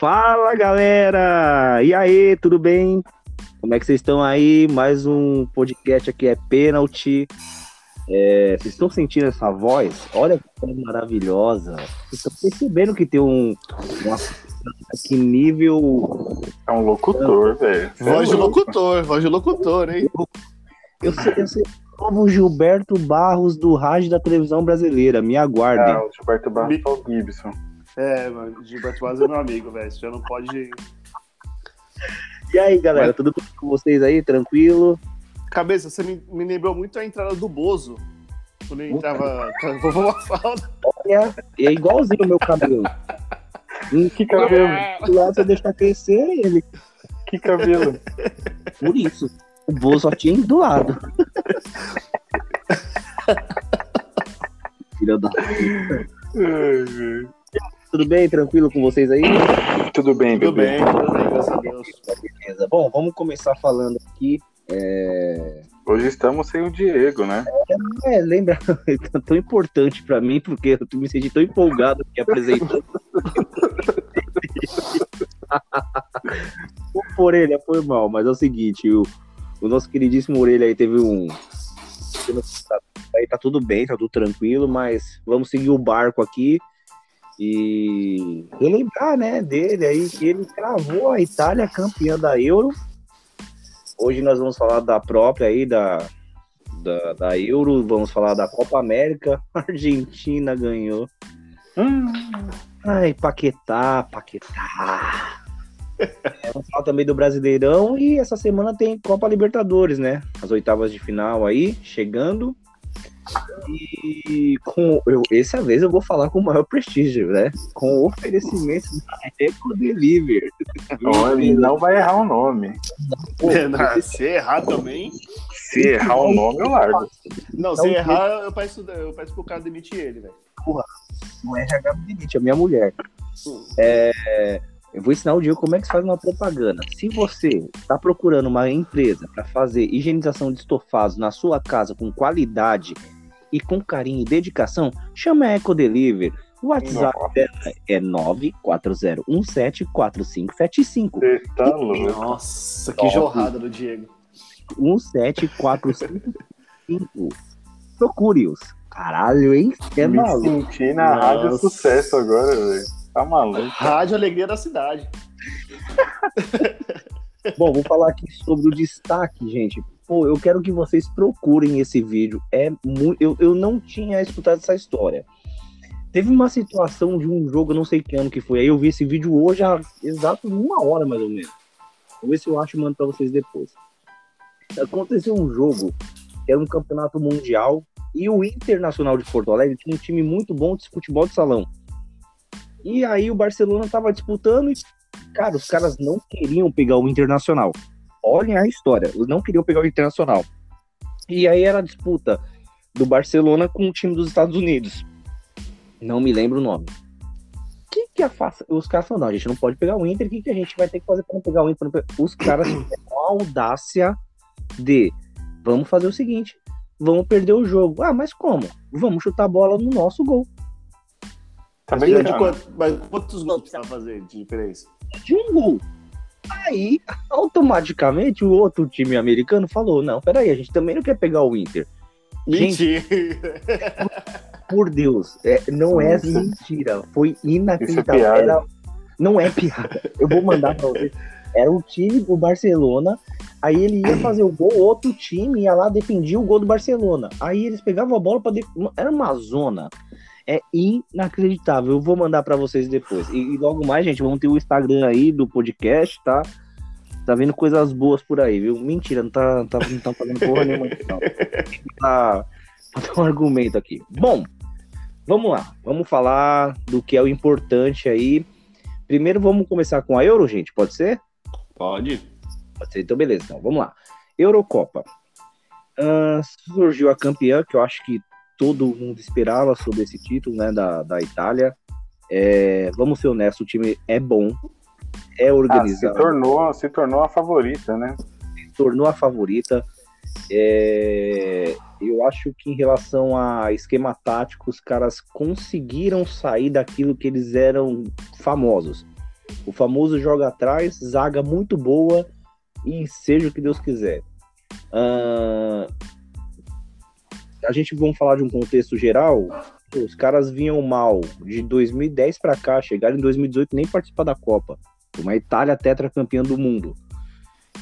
Fala galera! E aí, tudo bem? Como é que vocês estão aí? Mais um podcast aqui é Pênalti. É, vocês estão sentindo essa voz? Olha que voz maravilhosa. Vocês estão percebendo que tem um. Uma, que nível. É um locutor, velho. Voz de locutor, voz de locutor, hein? Eu sei, eu sei. Como Gilberto Barros do rádio da televisão brasileira. Me aguardem. Ah, o Gilberto Barros é o Gibson. É, mano, Gilberto Barros é meu amigo, velho. Você já não pode. E aí, galera, Mas... tudo bem com vocês aí? Tranquilo? Cabeça, você me, me lembrou muito a entrada do Bozo. Quando ele entrava com a. Olha, é igualzinho o meu cabelo. que cabelo? Lá você deixa crescer ele. Que cabelo? Por isso. O Bozo só tinha do lado. Filha da puta. Tudo bem? Tranquilo com vocês aí? Tudo bem, Tudo bem, tudo bem, graças a Deus. Beleza. Bom, vamos começar falando aqui. É... Hoje estamos sem o Diego, né? É, é lembra, é tão importante para mim, porque eu me senti tão empolgado que apresentando. o Orelha foi mal, mas é o seguinte, o, o nosso queridíssimo Orelha aí teve um. Aí tá tudo bem, tá tudo tranquilo, mas vamos seguir o barco aqui e relembrar, né, dele aí que ele cravou a Itália campeã da Euro Hoje nós vamos falar da própria aí, da, da, da Euro, vamos falar da Copa América. A Argentina ganhou. Hum. Ai, Paquetá, Paquetá. É, vamos falar também do Brasileirão e essa semana tem Copa Libertadores, né? As oitavas de final aí, chegando. E com eu, essa vez eu vou falar com o maior prestígio, né? Com o oferecimento da Eco Deliver. Olha, não vai errar o nome. Não, se errar também. Se errar o nome, eu largo. Não, se errar, eu peço, eu peço pro cara demitir ele, velho. Porra, não é RH demite, é minha mulher. Hum. É, eu vou ensinar o Diego como é que se faz uma propaganda. Se você está procurando uma empresa para fazer higienização de estofados na sua casa com qualidade e com carinho e dedicação, chama a Eco Deliver. O WhatsApp dela é 940174575. Tá louco. Nossa, que jorrada do Diego. 17455. Procure-os. Caralho, hein? É Me maluco. senti na Nossa. rádio sucesso agora, velho. Tá maluco. Rádio Alegria da Cidade. Bom, vou falar aqui sobre o destaque, gente. Pô, eu quero que vocês procurem esse vídeo. É muito. Eu, eu não tinha escutado essa história. Teve uma situação de um jogo, eu não sei que ano que foi. Aí eu vi esse vídeo hoje há exato uma hora, mais ou menos. Vou ver se eu acho e mando pra vocês depois. Aconteceu um jogo que era um campeonato mundial e o Internacional de Porto Alegre tinha um time muito bom de futebol de salão. E aí o Barcelona tava disputando e, cara, os caras não queriam pegar o Internacional. Olhem a história, eles não queriam pegar o Internacional. E aí era a disputa do Barcelona com o time dos Estados Unidos. Não me lembro o nome. O que que a faça? Os caras falaram, não, a gente não pode pegar o Inter, o que, que a gente vai ter que fazer para pegar o Inter? Os caras tiveram a audácia de, vamos fazer o seguinte, vamos perder o jogo. Ah, mas como? Vamos chutar a bola no nosso gol. Tá bem de quanto, mas quantos gols precisa fazer de diferença? De um gol. Aí, automaticamente, o outro time americano falou: não, peraí, a gente também não quer pegar o Inter. Mentira! Gente, por Deus, é, não é mentira. Foi inacreditável. É Era, não é piada. Eu vou mandar pra vocês. Era o time do Barcelona. Aí ele ia fazer o gol, outro time ia lá defendia o gol do Barcelona. Aí eles pegavam a bola para def... era uma zona é inacreditável. Eu vou mandar para vocês depois. E, e, logo mais, gente, vamos ter o Instagram aí do podcast, tá? Tá vendo coisas boas por aí, viu? Mentira, não tá, tá, não tá fazendo porra nenhuma. Não. Tá, tá um argumento aqui. Bom, vamos lá. Vamos falar do que é o importante aí. Primeiro vamos começar com a Euro, gente, pode ser? Pode. Pode ser, então beleza. Então, vamos lá. Eurocopa. Uh, surgiu a campeã, que eu acho que todo mundo esperava sobre esse título, né, da, da Itália. É, vamos ser honestos, o time é bom, é organizado. Ah, se, tornou, se tornou a favorita, né? Se tornou a favorita. É, eu acho que em relação a esquema tático, os caras conseguiram sair daquilo que eles eram famosos. O famoso joga atrás, zaga muito boa e seja o que Deus quiser. Uh, a gente vamos falar de um contexto geral. Os caras vinham mal de 2010 para cá, chegaram em 2018 nem participar da Copa. Uma Itália tetracampeã do mundo.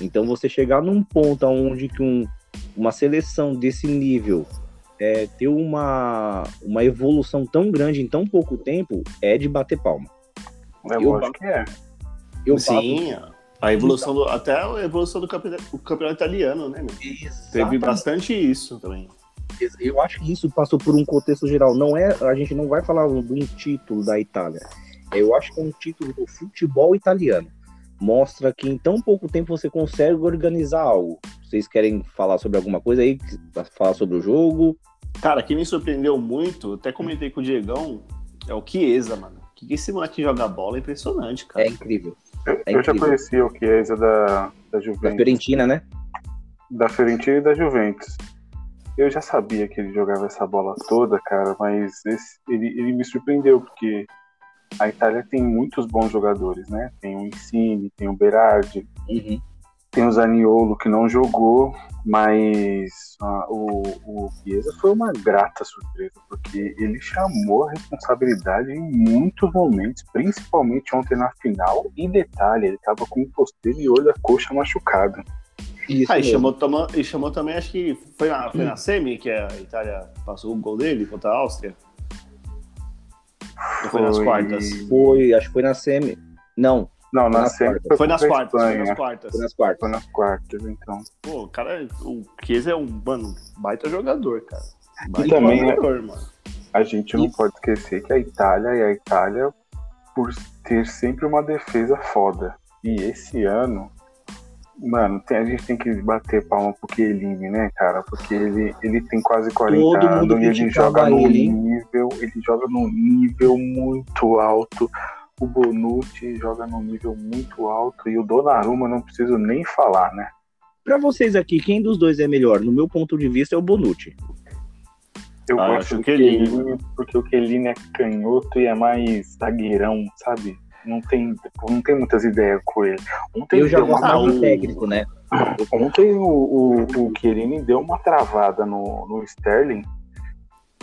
Então você chegar num ponto onde que um, uma seleção desse nível é, ter uma, uma evolução tão grande em tão pouco tempo é de bater palma. É eu acho que é. Eu Sim, bato... a evolução do, até a evolução do campeonato, campeonato italiano, né? Meu? Teve bastante isso também. Eu acho que isso passou por um contexto geral. Não é, a gente não vai falar de um título da Itália. Eu acho que é um título do futebol italiano. Mostra que em tão pouco tempo você consegue organizar algo. Vocês querem falar sobre alguma coisa aí? Falar sobre o jogo? Cara, quem me surpreendeu muito, até comentei com o Diegão, é o Chiesa, mano. Que esse moleque joga bola é impressionante, cara. É incrível. Eu, é eu já conhecia o Chiesa da, da Juventus. Da Fiorentina, né? Da Fiorentina e da Juventus. Eu já sabia que ele jogava essa bola toda, cara, mas esse, ele, ele me surpreendeu, porque a Itália tem muitos bons jogadores, né? Tem o Insigne, tem o Berardi, uhum. tem o Zaniolo que não jogou, mas ah, o, o Chiesa foi uma grata surpresa, porque ele chamou a responsabilidade em muitos momentos, principalmente ontem na final. E detalhe, ele estava com o posterior da coxa machucado. Isso ah, e chamou, toma, e chamou também, acho que foi na, foi na semi que a Itália passou o gol dele contra a Áustria. Foi, foi nas quartas? Foi, acho que foi na semi. Não. Não, na semi foi, foi, nas quartas, foi nas quartas. Foi nas quartas. Foi nas quartas, então. Pô, o cara, o Chiesa é um, mano, baita jogador, cara. Baita e também, jogador, mano. A gente não e... pode esquecer que a Itália é a Itália por ter sempre uma defesa foda. E esse ano, Mano, tem, a gente tem que bater palma pro Chiellini, né, cara? Porque ele, ele tem quase 40 Todo anos e ele joga num ele. nível, ele joga num nível muito alto. O Bonucci joga num nível muito alto e o Donnarumma não preciso nem falar, né? Pra vocês aqui, quem dos dois é melhor? No meu ponto de vista é o Bonucci. Eu ah, gosto do Chiellini porque o Chiellini é canhoto e é mais zagueirão, sabe? Não tem, não tem muitas ideias com ele. Ontem eu já gostava do técnico, né? Ontem o, o, o Chiellini deu uma travada no, no Sterling,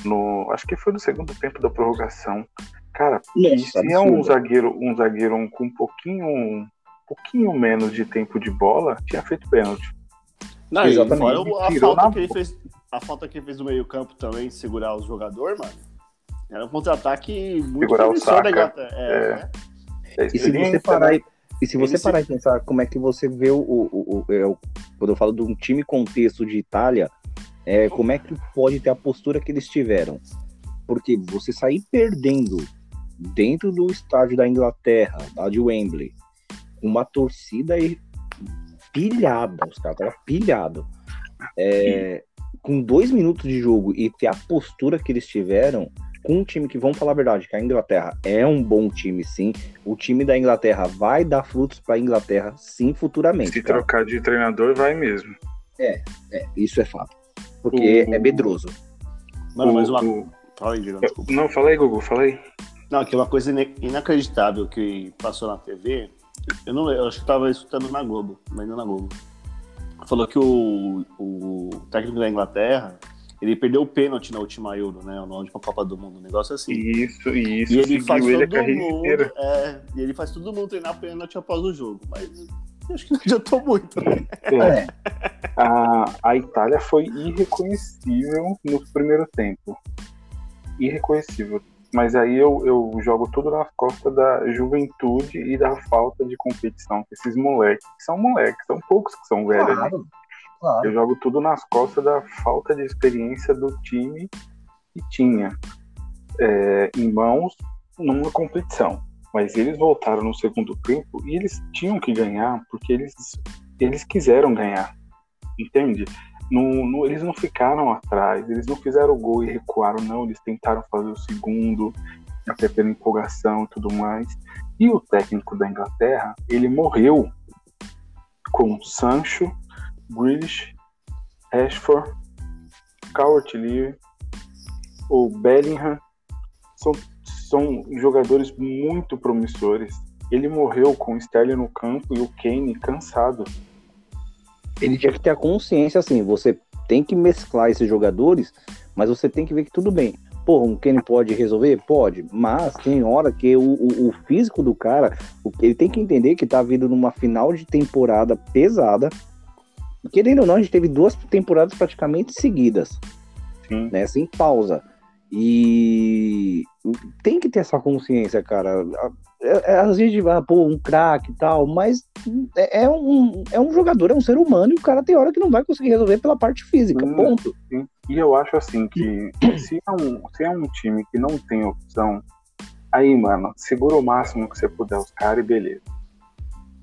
no, acho que foi no segundo tempo da prorrogação. Cara, Nossa, se é um zagueiro, um zagueiro com um pouquinho, um pouquinho menos de tempo de bola, tinha feito pênalti. Não, Exatamente. Fora a falta, que ele fez, a falta que ele fez no meio campo também, segurar o jogador, mano. Era um contra-ataque muito segurar o saca. Da é, é. Né? É e se você parar né? e, se você parar e pensar como é que você vê o, o, o, é o, quando eu falo de um time contexto de Itália, é, como é que pode ter a postura que eles tiveram? Porque você sair perdendo dentro do estádio da Inglaterra, lá de Wembley, uma torcida pilhada, os caras estavam pilhados. É, com dois minutos de jogo e ter a postura que eles tiveram, com um time que, vamos falar a verdade, que a Inglaterra é um bom time, sim. O time da Inglaterra vai dar frutos para a Inglaterra, sim, futuramente. Se cara. trocar de treinador, vai mesmo. É, é isso é fato. Porque o... é medroso. Mano, mas uma. Fala aí, desculpa. Não, fala aí, Gugu, fala aí. Não, que é uma coisa inacreditável que passou na TV. Eu não eu acho que estava escutando na Globo, mas não na Globo. Falou que o, o técnico da Inglaterra ele perdeu o pênalti na última Euro, né? Na última Copa do Mundo, um negócio assim. Isso, isso. E ele faz ele todo mundo. É, e ele faz todo mundo treinar pênalti após o jogo. Mas acho que não adiantou muito, né? É. A, a Itália foi irreconhecível no primeiro tempo. Irreconhecível. Mas aí eu, eu jogo tudo nas costas da juventude e da falta de competição. Esses moleques, são moleques, são poucos que são velhos, né? claro. né? Claro. Eu jogo tudo nas costas da falta de experiência do time que tinha é, em mãos numa competição. Mas eles voltaram no segundo tempo e eles tinham que ganhar porque eles, eles quiseram ganhar. Entende? eles não ficaram atrás, eles não fizeram o gol e recuaram, não. Eles tentaram fazer o segundo, até pela empolgação e tudo mais. E o técnico da Inglaterra, ele morreu com Sancho Grealish, Rashford, Cowart Leary ou Bellingham são, são jogadores muito promissores Ele morreu com o Sterling no campo e o Kane cansado. Ele tinha que ter a consciência assim, você tem que mesclar esses jogadores, mas você tem que ver que tudo bem. Pô, um Kane pode resolver? Pode, mas tem hora que o, o, o físico do cara, ele tem que entender que tá vindo numa final de temporada pesada. Querendo ou não, a gente teve duas temporadas praticamente seguidas, Sim. né? Sem pausa. E tem que ter essa consciência, cara. É, é, às vezes, ah, pô, um craque e tal, mas é, é um, é um jogador, é um ser humano e o cara tem hora que não vai conseguir resolver pela parte física, Hum. ponto. Sim. E eu acho assim que se é, um, se é um time que não tem opção, aí, mano, segura o máximo que você puder os caras e beleza.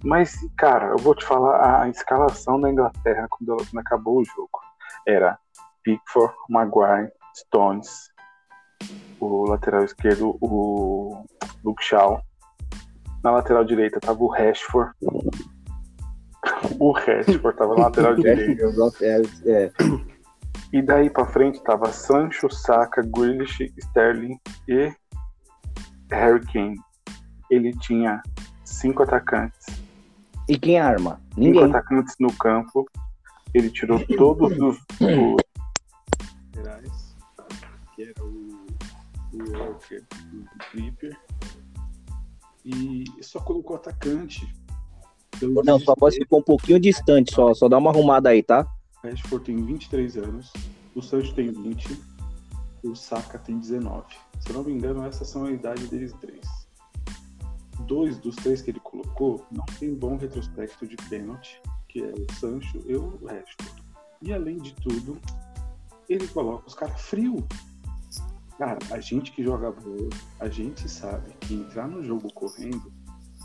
Mas, cara, eu vou te falar a escalação da Inglaterra quando, ela- quando acabou o jogo. Era Pickford, Maguire, Stones, o lateral esquerdo, o Luke Shaw. Na lateral direita tava o Rashford. O Rashford tava na lateral direita. É, é, E daí pra frente tava Sancho, Saka, Grealish, Sterling e Harry Kane. Ele tinha cinco atacantes. E quem arma? Cinco Ninguém. atacantes no campo. Ele tirou todos os, os laterais, que era o, o Walker, o Tripper. E só colocou atacante. Não, sua voz ficou um pouquinho distante, só, só dá uma arrumada aí, tá? O Rashford tem 23 anos, o Sancho tem 20, o Saka tem 19. Se eu não me engano, essas são a idade deles três. Dois dos três que ele colocou não tem bom retrospecto de pênalti, que é o Sancho e o Rashford. E além de tudo, ele coloca os caras frio. Cara, a gente que joga bola, a gente sabe que entrar no jogo correndo,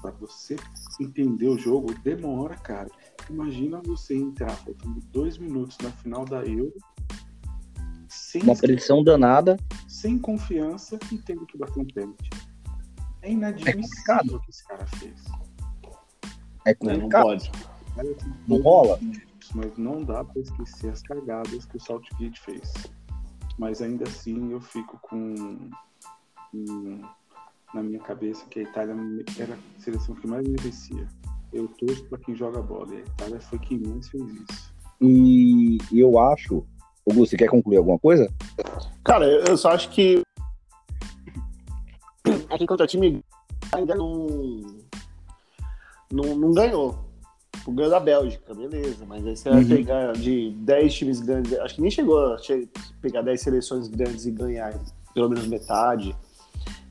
pra você entender o jogo, demora, cara. Imagina você entrar faltando dois minutos na final da Euro, sem, Uma pressão danada. sem confiança e tendo que bater um pênalti. É inadmissível complicado. o que esse cara fez. É Né, Não complicado. pode. Tem Não rola? Mas não dá pra esquecer as cagadas que o Saltgate fez. Mas ainda assim eu fico com, com na minha cabeça que a Itália era a seleção que mais merecia. Eu torço pra quem joga bola e a Itália foi quem mais fez isso. E eu acho. Augusto, você quer concluir alguma coisa? Cara, eu só acho que. É que contra o time ainda não. Não, não ganhou. O ganhou da Bélgica, beleza. Mas aí você vai Uhum. pegar de 10 times grandes. Acho que nem chegou a pegar 10 seleções grandes e ganhar pelo menos metade.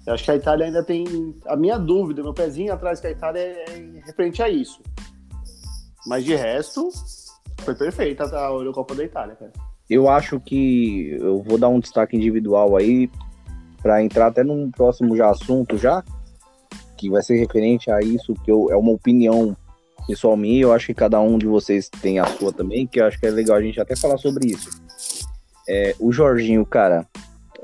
Eu acho que a Itália ainda tem. A minha dúvida, meu pezinho atrás que a Itália é referente a isso. Mas de resto, foi perfeita a Eurocopa da Itália, cara. Eu acho que eu vou dar um destaque individual aí para entrar até num próximo já assunto já, que vai ser referente a isso, que eu, é uma opinião pessoal minha, eu acho que cada um de vocês tem a sua também, que eu acho que é legal a gente até falar sobre isso. É, o Jorginho, cara,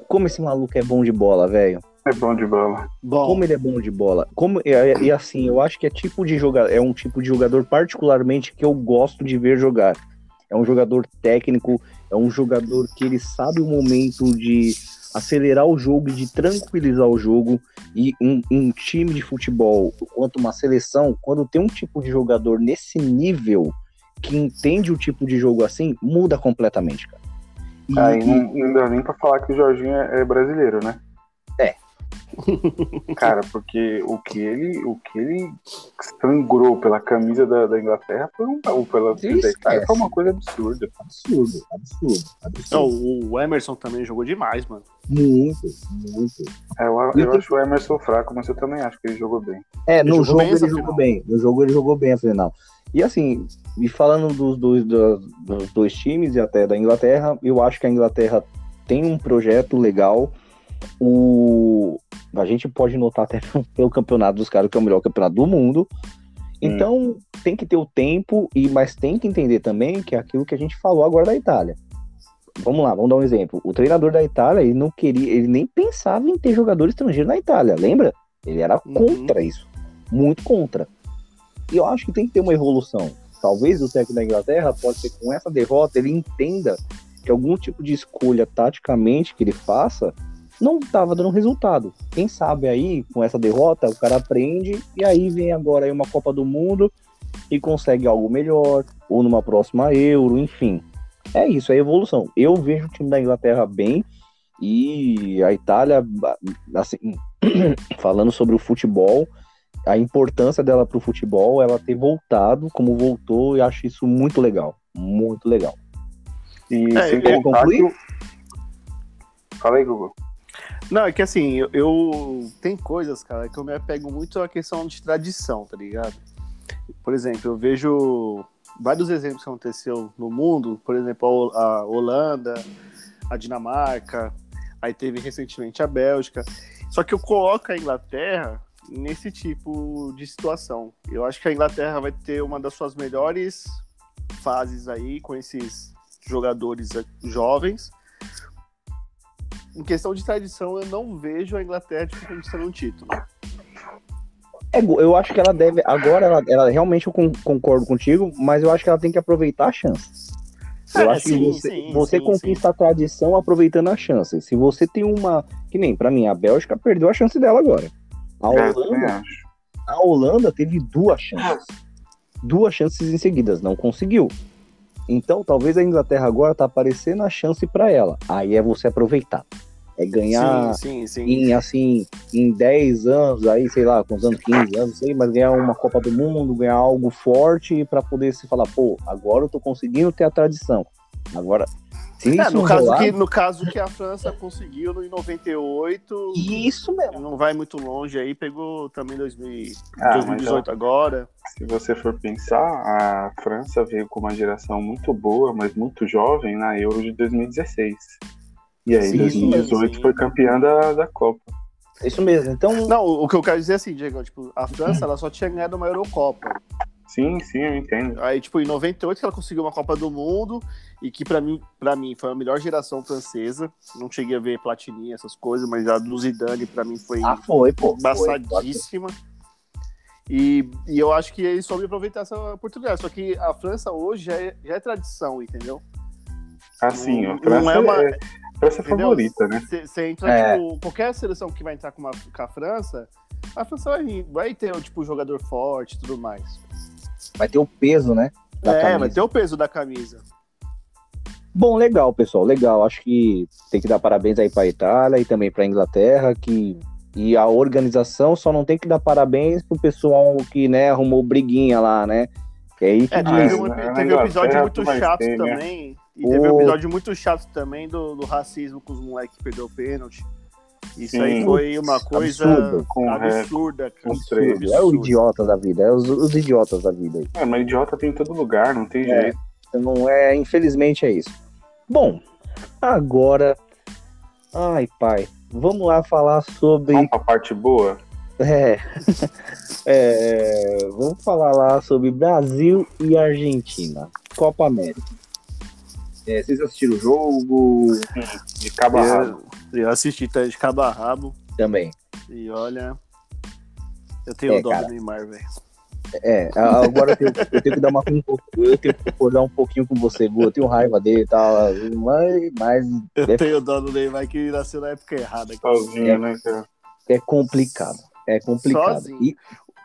como esse maluco é bom de bola, velho. É bom de bola. Bom, Como ele é bom de bola. Como, e, e assim, eu acho que é tipo de jogador, é um tipo de jogador particularmente que eu gosto de ver jogar. É um jogador técnico, é um jogador que ele sabe o momento de acelerar o jogo e de tranquilizar o jogo. E um, um time de futebol, quanto uma seleção, quando tem um tipo de jogador nesse nível que entende o tipo de jogo assim, muda completamente, cara. E- Aí não, não dá nem pra falar que o Jorginho é, é brasileiro, né? Cara, porque o que ele, o que ele sangrou pela camisa da, da Inglaterra foi um, ou pela da Itália é. foi uma coisa absurda. absurdo, absurdo, Não, absurdo. o Emerson também jogou demais, mano. Muito, muito. É, eu, eu tem- acho o Emerson fraco, mas eu também acho que ele jogou bem. É, Ele no jogou jogo bem ele jogou final. bem. No jogo ele jogou bem a final. E assim, e falando dos dois, dos, dos dois times e até da Inglaterra, eu acho que a Inglaterra tem um projeto legal. O, a gente pode notar até pelo campeonato dos caras que é o melhor campeonato do mundo. Então tem que ter o tempo, e mas tem que entender também que é aquilo que a gente falou agora da Itália. Vamos lá, vamos dar um exemplo. O treinador da Itália, ele não queria, ele nem pensava em ter jogador estrangeiro na Itália, lembra? Ele era Uhum. contra isso, muito contra. E eu acho que tem que ter uma evolução. Talvez o técnico da Inglaterra pode ser com essa derrota ele entenda que algum tipo de escolha taticamente que ele faça não estava dando resultado. Quem sabe aí, com essa derrota, o cara aprende e aí vem agora aí uma Copa do Mundo e consegue algo melhor, ou numa próxima Euro, enfim. É isso, é evolução. Eu vejo o time da Inglaterra bem e a Itália, assim, falando sobre o futebol, a importância dela para o futebol, ela ter voltado como voltou, e acho isso muito legal, muito legal. E é, sem contar que... Fala aí, Google. Não, é que assim, eu, eu, Tem coisas, cara, que eu me apego muito à questão de tradição, tá ligado? Por exemplo, eu vejo vários exemplos que aconteceu no mundo, por exemplo, a Holanda, a Dinamarca, aí teve recentemente a Bélgica. Só que eu coloco a Inglaterra nesse tipo de situação. Eu acho que a Inglaterra vai ter uma das suas melhores fases aí com esses jogadores jovens. Em questão de tradição, eu não vejo a Inglaterra conquistando um título. É, eu acho que ela deve. Agora, ela, ela realmente eu concordo contigo, mas eu acho que ela tem que aproveitar a chance. Eu é, acho sim, que você, sim, você sim, conquista a tradição aproveitando a chance. Se você tem uma. Que nem, para mim, a Bélgica perdeu a chance dela agora. A é, Holanda, a Holanda teve duas chances. Duas chances em seguidas, não conseguiu. Então, talvez a Inglaterra agora tá aparecendo a chance para ela. Aí é você aproveitar. É ganhar sim, sim, sim. em assim, em 10 anos, aí, sei lá, com os anos 15 anos, sei, mas ganhar uma Copa do Mundo, ganhar algo forte para poder se falar, pô, agora eu tô conseguindo ter a tradição. Agora, é, no, caso que, no caso que a França conseguiu no, em 98. Isso mesmo. Não vai muito longe aí, pegou também 2000, ah, 2018 agora. Se você for pensar, a França veio com uma geração muito boa, mas muito jovem na Euro de 2016. E aí, em 2018 sim. foi campeã da, da Copa. Isso mesmo. Então. Não, o que eu quero dizer é assim, Diego, tipo, a França ela só tinha ganhado uma Eurocopa. Sim, sim, eu entendo. Aí, tipo, em 98 que ela conseguiu uma Copa do Mundo e que para mim, para mim foi a melhor geração francesa. Não cheguei a ver Platini, essas coisas, mas a do Zidane para mim foi, ah, foi pô, embaçadíssima. E, e eu acho que ele soube aproveitar essa oportunidade. Só que a França hoje já é, já é tradição, entendeu? Assim, a França não é uma. É França favorita, né? Você entra, é. tipo, qualquer seleção que vai entrar com, uma, com a França, a França vai, vai ter, tipo, jogador forte e tudo mais. Vai ter o peso, né? é, camisa. vai ter o peso da camisa. Bom, legal, pessoal, legal. Acho que tem que dar parabéns aí para a Itália e também para a Inglaterra, que e a organização só não tem que dar parabéns pro pessoal que, né, arrumou briguinha lá, né? Que aí que é, teve, um, teve um episódio muito chato ter, né? também. Né? E teve um episódio muito chato também do, do racismo com os moleques que perdeu o pênalti. Isso Sim. aí foi uma coisa absurda, com absurda, cara. Absurdo. É o idiota da vida, é os, os idiotas da vida. Aí. É, mas idiota tem em todo lugar, não tem é, jeito. Não é, infelizmente é isso. Bom, agora. Ai, pai, vamos lá falar sobre. Vamos pra parte boa? É. é. Vamos falar lá sobre Brasil e Argentina. Copa América. É, vocês assistiram o jogo de cabo a rabo? Eu assisti tá, de cabo a rabo. Também. E olha, eu tenho é, dó do Neymar, velho. É, agora eu tenho, eu tenho, que dar uma eu tenho que concordar um pouquinho com você, Gu. Eu tenho raiva dele e tal, mas, mas eu é, tenho dó do Neymar que nasceu na época errada. Sozinho, é, né, cara? É complicado. É complicado. Sozinho. E,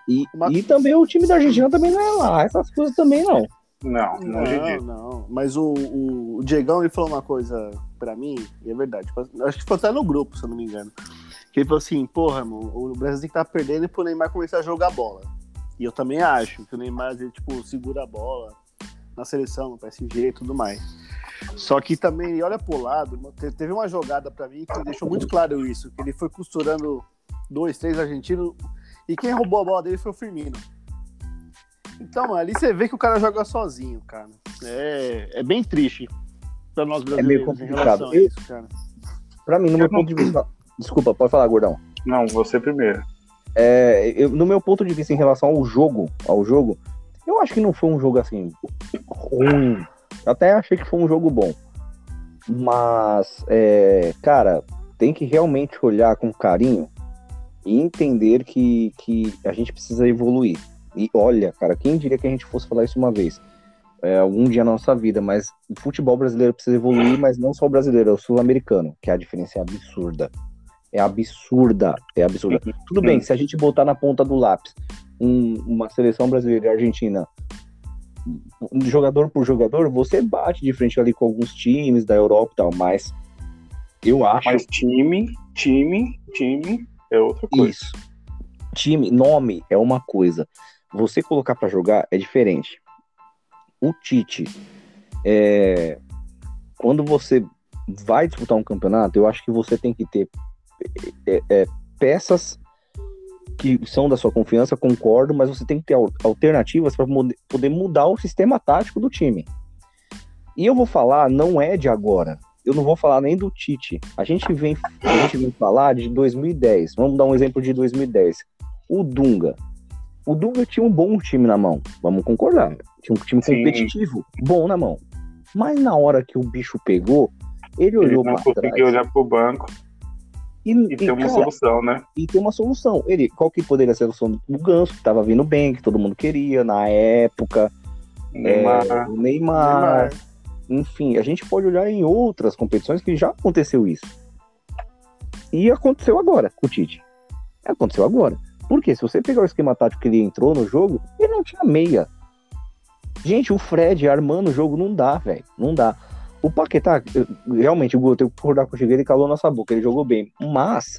e, uma... e também o time da Argentina também não é lá, essas coisas também não. Não, não, não, não. Mas o, o, o Diegão ele falou uma coisa pra mim, e é verdade. Acho que foi até no grupo, se eu não me engano. Que ele falou assim, porra, mano, o Brasil tem que estar tá perdendo e pro Neymar começar a jogar bola. E eu também acho que o Neymar, ele, tipo, segura a bola na seleção, no PSG e tudo mais. Só que também, ele olha pro lado, teve uma jogada para mim que deixou muito claro isso, que ele foi costurando dois, três argentinos, e quem roubou a bola dele foi o Firmino. Então, ali você vê que o cara joga sozinho, cara. É, é bem triste pra nós brasileiros é meio complicado. Eu, isso, cara. Pra mim, no meu ponto de vista. Desculpa, pode falar, gordão. Não, você primeiro. É, eu, no meu ponto de vista em relação ao jogo, ao jogo, eu acho que não foi um jogo assim ruim. Até achei que foi um jogo bom. Mas, é, cara, tem que realmente olhar com carinho e entender que, que a gente precisa evoluir. E olha, cara, quem diria que a gente fosse falar isso uma vez? É, algum dia na nossa vida, mas o futebol brasileiro precisa evoluir, mas não só o brasileiro, é o sul-americano, que a diferença é absurda. é absurda, é absurda. Tudo bem, se a gente botar na ponta do lápis um, uma seleção brasileira e argentina, jogador por jogador, você bate de frente ali com alguns times da Europa e tal, mas eu acho. Mas time, time, time é outra coisa. Isso. Time, nome é uma coisa. Você colocar para jogar é diferente. O Tite, é... quando você vai disputar um campeonato, eu acho que você tem que ter é, é, peças que são da sua confiança, concordo, mas você tem que ter alternativas para poder mudar o sistema tático do time. E eu vou falar, não é de agora. Eu não vou falar nem do Tite. A gente vem, a gente vem falar de 2010. Vamos dar um exemplo de 2010. O Dunga. O Dunga tinha um bom time na mão. Vamos concordar. Tinha um time Sim. competitivo, bom na mão. Mas na hora que o bicho pegou, ele olhou para trás. conseguiu olhar pro banco. E, e, e tem uma cara, solução, né? E tem uma solução. Ele, qual que poderia ser a solução? O Ganso, que tava vindo bem, que todo mundo queria na época. Neymar. É, Neymar. Neymar. Enfim, a gente pode olhar em outras competições que já aconteceu isso. E aconteceu agora com o Tite. Aconteceu agora. Porque se você pegar o esquema tático que ele entrou no jogo, ele não tinha meia. Gente, o Fred armando o jogo não dá, velho. Não dá. O Paquetá, realmente, o Gol, eu concordar contigo, ele calou nossa boca, ele jogou bem. Mas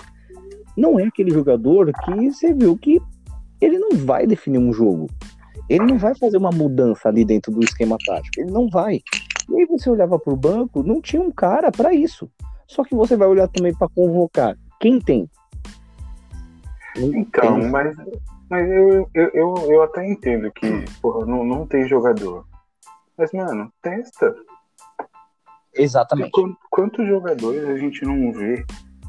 não é aquele jogador que você viu que ele não vai definir um jogo. Ele não vai fazer uma mudança ali dentro do esquema tático. Ele não vai. E aí você olhava para o banco, não tinha um cara para isso. Só que você vai olhar também para convocar. Quem tem? Então, mas, mas eu, eu, eu, eu, até entendo que porra, não, não tem jogador. Mas, mano, testa. Exatamente. Quantos jogadores a gente não vê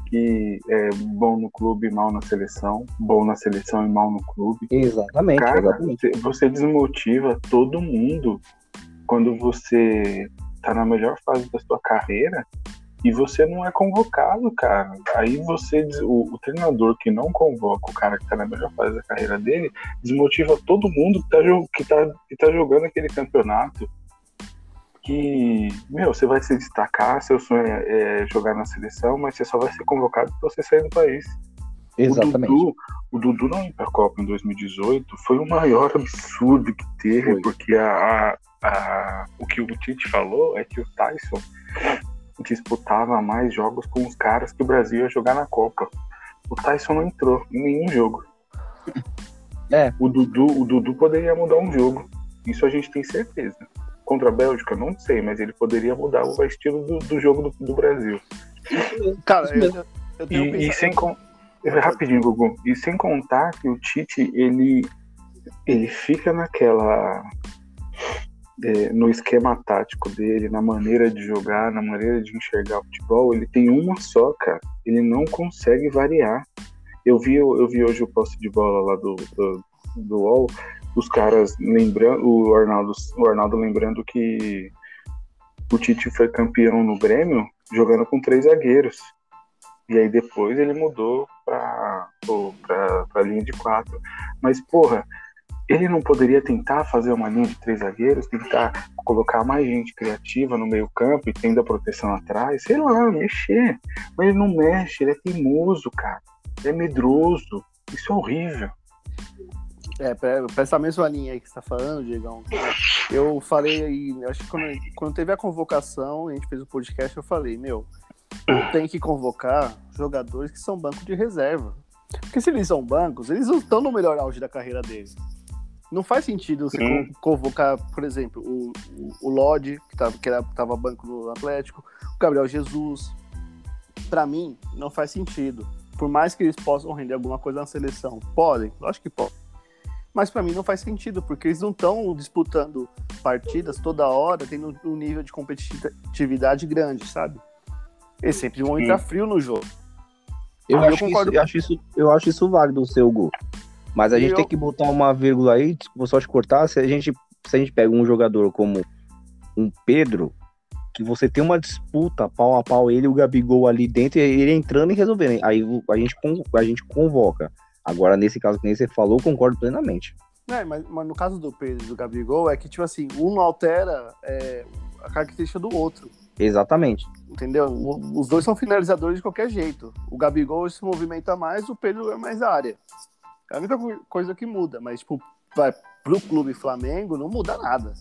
que é bom no clube e mal na seleção, bom na seleção e mal no clube? Exatamente. Cara, exatamente. Você desmotiva todo mundo quando você tá na melhor fase da sua carreira e você não é convocado, cara. Aí você, o, o, treinador que não convoca o cara que tá na melhor fase da carreira dele, desmotiva todo mundo que tá, que tá, que tá jogando aquele campeonato que, meu, você vai se destacar, seu sonho é, é jogar na seleção, mas você só vai ser convocado se você sair do país. Exatamente. O Dudu, o Dudu não ir pra Copa em 2018 foi o maior absurdo que teve, foi. porque a, a, a, o que o Tite falou é que o Tyson disputava mais jogos com os caras que o Brasil ia jogar na Copa. O Tyson não entrou em nenhum jogo. É. O Dudu, o Dudu poderia mudar um jogo. Isso a gente tem certeza contra a Bélgica? Não sei, mas ele poderia mudar o estilo do, do jogo do, do, Brasil. Cara, eu, eu tenho e, e sem con... Rapidinho, Gugu. E sem contar que o Tite, ele, ele fica naquela. É, no esquema tático dele, na maneira de jogar, na maneira de enxergar futebol, ele tem uma só, cara. Ele não consegue variar. Eu vi, eu vi hoje o posse de bola lá do, do, do UOL os caras lembrando, o Arnaldo, o Arnaldo lembrando que o Tite foi campeão no Grêmio jogando com três zagueiros. E aí depois ele mudou para a linha de quatro. Mas, porra, ele não poderia tentar fazer uma linha de três zagueiros, tentar colocar mais gente criativa no meio campo e tendo a proteção atrás, sei lá, mexer. Mas ele não mexe, ele é teimoso, cara. Ele é medroso. Isso é horrível. É, pra, essa mesma linha aí que você tá falando, Diegão, eu falei aí, acho que quando, quando teve a convocação, a gente fez o podcast, eu falei, meu, tem que convocar jogadores que são banco de reserva. Porque se eles são bancos, eles não estão no melhor auge da carreira deles. Não faz sentido você hum. convocar, por exemplo, o, o, o Lodge, que, tava, que era, tava banco no Atlético, o Gabriel Jesus. Para mim, não faz sentido. Por mais que eles possam render alguma coisa na seleção, podem, acho que podem mas para mim não faz sentido, porque eles não estão disputando partidas toda hora, tendo um nível de competitividade grande, sabe? Eles sempre vão entrar frio no jogo. Eu, acho, eu, isso, eu acho, isso, eu acho isso válido, o seu gol. Mas a e gente eu... tem que botar uma vírgula aí, desculpa só te cortar, se a gente, se a gente pega um jogador como um Pedro, que você tem uma disputa pau a pau, ele e o Gabigol ali dentro, ele entrando e resolvendo. Aí a gente, a gente convoca. Agora, nesse caso que nem você falou, concordo plenamente. É, mas, mas, no caso do Pedro e do Gabigol, é que, tipo assim, um não altera é, a característica do outro. Exatamente. Entendeu? O- Os dois são finalizadores de qualquer jeito. O Gabigol se movimenta mais, o Pedro é mais área. É a única co- coisa que muda, mas tipo, vai pro clube Flamengo não muda nada.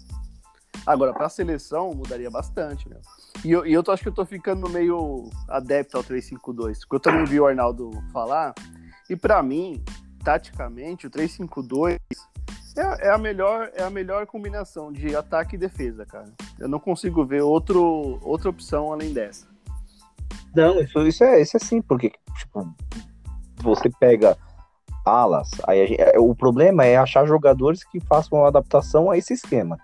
Agora, pra seleção, mudaria bastante, meu. E eu, e eu tô, acho que eu tô ficando meio adepto ao 3-5-2, porque eu também vi o Arnaldo falar, e pra mim, taticamente, o 3-5-2 é, é a melhor, é a melhor combinação de ataque e defesa, cara. Eu não consigo ver outro, outra opção além dessa. Não, isso, isso, é, isso é sim, porque, tipo, você pega alas, aí a gente- é, o problema é achar jogadores que façam uma adaptação a esse esquema.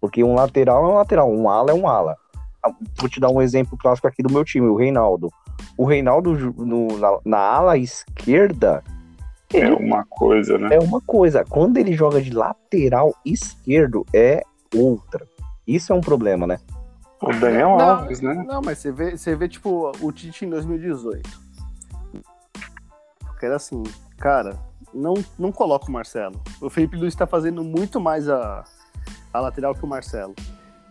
Porque um lateral é um lateral, um ala é um ala. Ah, Vou te dar um exemplo clássico aqui do meu time, o Reinaldo. O Reinaldo no- na, na ala esquerda É uma coisa, né? é uma coisa. Quando ele joga de lateral esquerdo, é outra. Isso é um problema, né? O Daniel Não, Alves, né? Não, mas você vê, você vê tipo, o Tite em 2018. Que era assim, cara, não, não coloca o Marcelo. O Felipe Luiz tá fazendo muito mais a, a lateral que o Marcelo.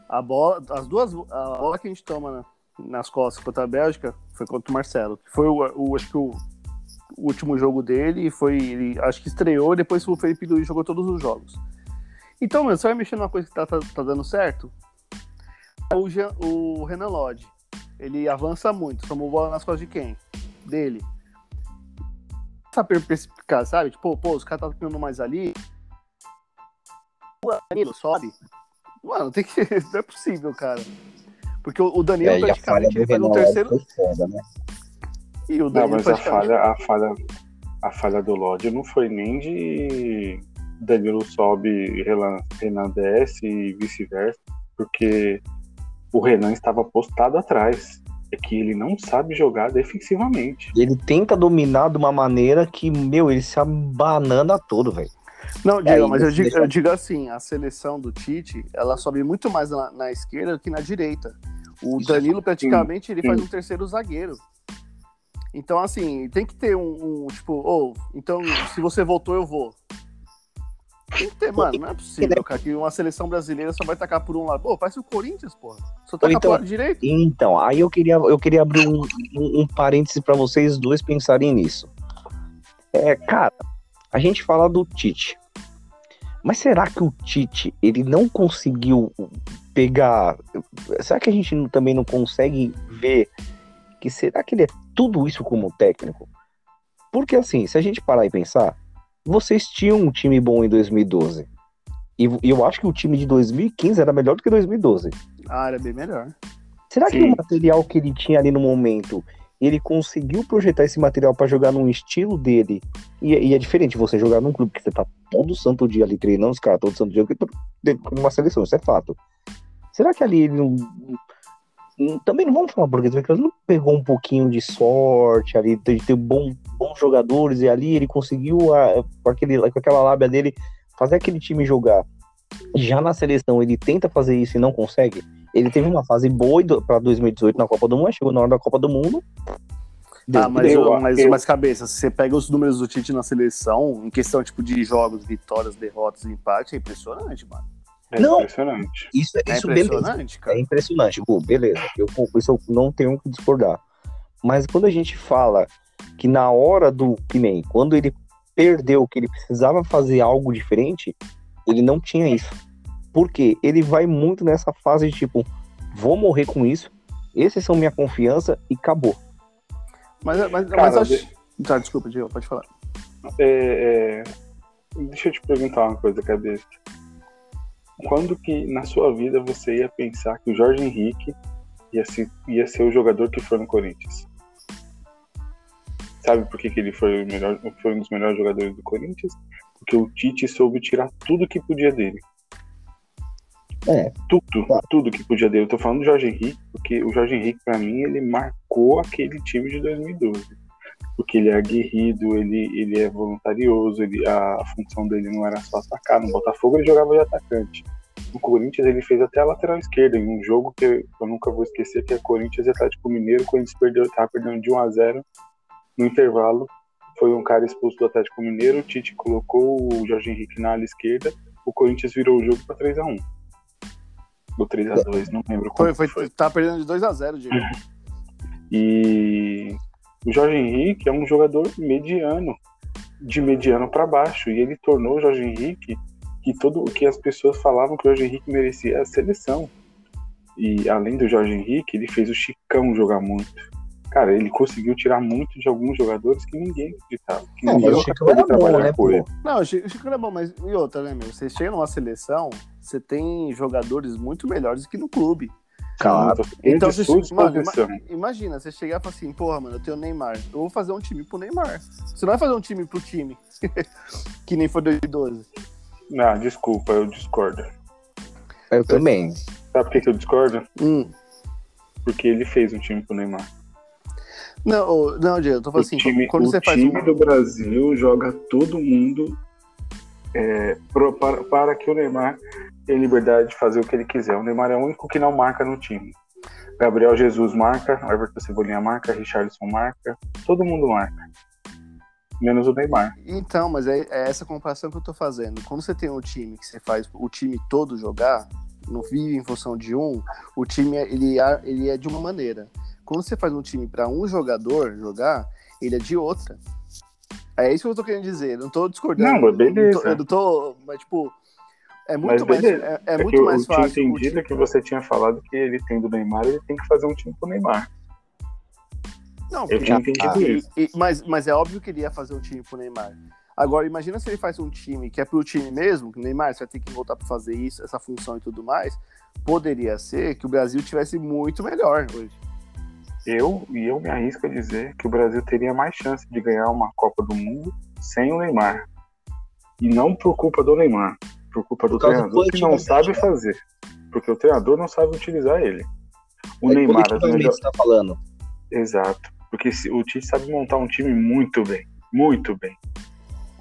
A bola, as duas, a bola que a gente toma na- nas costas contra a Bélgica foi contra o Marcelo. Foi o, o- acho que o, o último jogo dele foi, ele, acho que estreou, depois o Felipe Luiz jogou todos os jogos. Então, meu, você vai mexer numa coisa que tá, tá, tá dando certo? O, Jean- o Renan Lodge, ele avança muito. Tomou bola nas costas de quem? Dele. Essa perspicaz, sabe? Tipo, pô, os caras tá tocando mais ali. O Danilo sobe. Mano, tem que. Não é possível, cara. Porque o o Danilo É, e praticamente ele faz um terceiro. foi foda, né? E o Não, Danilo mas a falha, a falha, a falha do Lodge não foi nem de Danilo sobe, Renan, Renan desce e vice-versa, porque o Renan estava postado atrás. É que ele não sabe jogar defensivamente. Ele tenta dominar de uma maneira que, meu, ele se abanana todo, velho. Não, Diego, aí mas eu digo, eu digo assim, a seleção do Tite, ela sobe muito mais na, na esquerda do que na direita. O Isso é Danilo, praticamente, ele sim. faz um terceiro zagueiro. Então, assim, tem que ter um, um, tipo, ou, então, se você voltou, eu vou. Mano, não é possível, cara, que uma seleção brasileira só vai tacar por um lado. Pô, parece o Corinthians, porra. Só taca então- pro lado direito. Então, aí eu queria, eu queria abrir um, um, um parêntese pra vocês dois pensarem nisso. É, cara, a gente fala do Tite. Mas será que o Tite, ele não conseguiu pegar. Será que a gente não- também não consegue ver que será que ele é tudo isso como técnico? Porque assim, se a gente parar e pensar, vocês tinham um time bom em 2012. E e eu acho que o time de 2015 era melhor do que 2012. A área é bem melhor. Será que Sim. o material que ele tinha ali no momento, ele conseguiu projetar esse material pra jogar num estilo dele? E, e é diferente você jogar num clube que você tá todo santo dia ali treinando os caras, todo santo dia, que dentro de uma seleção, isso é fato. Será que ali ele não. Também não vamos falar português, porque ele não pegou um pouquinho de sorte ali, de ter bom, bons jogadores, e ali ele conseguiu, a- com, aquele, com aquela lábia dele, fazer aquele time jogar. Já na seleção, ele tenta fazer isso e não consegue. Ele teve uma fase boa para 2018 na Copa do Mundo, mas chegou na hora da Copa do Mundo. Ah, mas, eu- mas, eu- mas cabeça, se você pega os números do Tite na seleção, em questão tipo de jogos, vitórias, derrotas empate, é impressionante, mano. É Não. impressionante. Isso, É isso beleza. impressionante, cara. É impressionante. Pô, beleza. Eu, isso eu não tenho que discordar. Mas quando a gente fala que na hora do que nem quando ele perdeu, que ele precisava fazer algo diferente, ele não tinha isso. Por quê? Ele vai muito nessa fase de tipo, vou morrer com isso, esses são minha confiança e acabou. Mas, mas, Cara, mas acho... de- Tá, desculpa, Diego, pode falar. É, é, Deixa eu te perguntar uma coisa, cabeça. Quando que na sua vida você ia pensar que o Jorge Henrique ia ser, ia ser o jogador que foi no Corinthians? Sabe por que, que ele foi, o melhor, foi um dos melhores jogadores do Corinthians? Porque o Tite soube tirar tudo que podia dele. É. Tudo, tudo que podia dele. Eu tô falando do Jorge Henrique, porque o Jorge Henrique, pra mim, ele marcou aquele time de 2012 porque ele é aguerrido, ele, ele é voluntarioso, ele, a, função dele não era só atacar. No Botafogo ele jogava de atacante. No Corinthians ele fez até a lateral esquerda, em um jogo que eu, nunca vou esquecer, que é Corinthians e Atlético Mineiro, quando eles perdeu, tava perdendo de 1 a 0 no intervalo. Foi um cara expulso do Atlético Mineiro, o Tite colocou o Jorge Henrique na ala esquerda, o Corinthians virou o jogo para 3 a 1 Ou 3x2, não lembro qual Foi, foi, foi. tá perdendo de 2x0, Diego. E o Jorge Henrique é um jogador mediano, de mediano para baixo, e ele tornou o Jorge Henrique que todo o que as pessoas falavam que o Jorge Henrique merecia a seleção. E além do Jorge Henrique, ele fez o Chicão jogar muito. Cara, ele conseguiu tirar muito de alguns jogadores que ninguém acreditava. Que Não, ninguém o Chicão era bom, né, com pô? ele. Não, o Chico o Chico é bom, mas e outra, né, meu? Você chega numa seleção, você tem jogadores muito melhores que no clube. Claro. Então, Então, você, mano, imagina, você chegar e falar assim, porra, mano, eu tenho o Neymar. Eu vou fazer um time pro Neymar. Você não vai fazer um time pro time. que nem foi 2012. Não, desculpa, eu discordo. Eu também. Sabe por que, eu discordo? Hum. Porque ele fez um time pro Neymar. Não, não, Diego, eu tô O falando assim, time, quando o você faz time um... do Brasil joga todo mundo é, pro- para, para que o Neymar tenha liberdade de fazer o que ele quiser. O Neymar é o único que não marca no time. Gabriel Jesus marca, Everton Cebolinha marca, Richarlison marca, todo mundo marca. Menos o Neymar. Então, mas é, é essa comparação que eu tô fazendo. Quando você tem um time que você faz o time todo jogar, não vive em função de um, o time é- ele é, ele é de uma maneira. Quando você faz um time para um jogador jogar, ele é de outra. É isso que eu tô querendo dizer. Eu não tô discordando. Não, mas beleza. Eu não tô, eu não tô- mas tipo, é muito Mas mais, é, é É, muito que eu, mais eu tinha fácil. o entendido time- que você tinha falado que ele tem do Neymar, ele tem que fazer um time pro Neymar. Não, Eu tinha entendido Ah, isso. E- mas, mas é óbvio que ele ia fazer um time pro Neymar. Agora, imagina se ele faz um time que é pro time mesmo, que o Neymar, você vai ter que voltar pra fazer isso, essa função e tudo mais. Poderia ser que o Brasil tivesse muito melhor hoje. Eu e eu me arrisco a dizer que o Brasil teria mais chance de ganhar uma Copa do Mundo sem o Neymar. E não por culpa do Neymar, por culpa do Por causa treinador que não coletivamente, sabe né? fazer. Porque o treinador não sabe utilizar ele. O É Neymar é do coletivamente melhor. você tá falando. Exato. Porque se- o Tite sabe montar um time muito bem. Muito bem.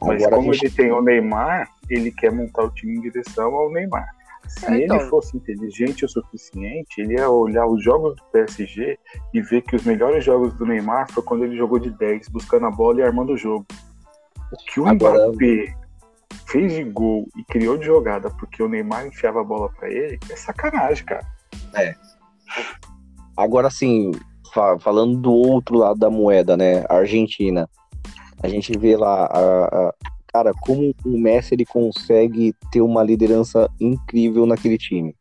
Mas Agora como gente- ele tem o Neymar, ele quer montar o time em direção ao Neymar. Se É, então. ele fosse inteligente o suficiente, ele ia olhar os jogos do PSG e ver que os melhores jogos do Neymar foi quando ele jogou de 10, buscando a bola e armando o jogo. O que o Agora- Mbappé fez de gol e criou de jogada porque o Neymar enfiava a bola pra ele, é sacanagem, cara. Agora, assim, fa- falando do outro lado da moeda, né? A Argentina. A gente vê lá, a- a- cara, como o Messi ele consegue ter uma liderança incrível naquele time.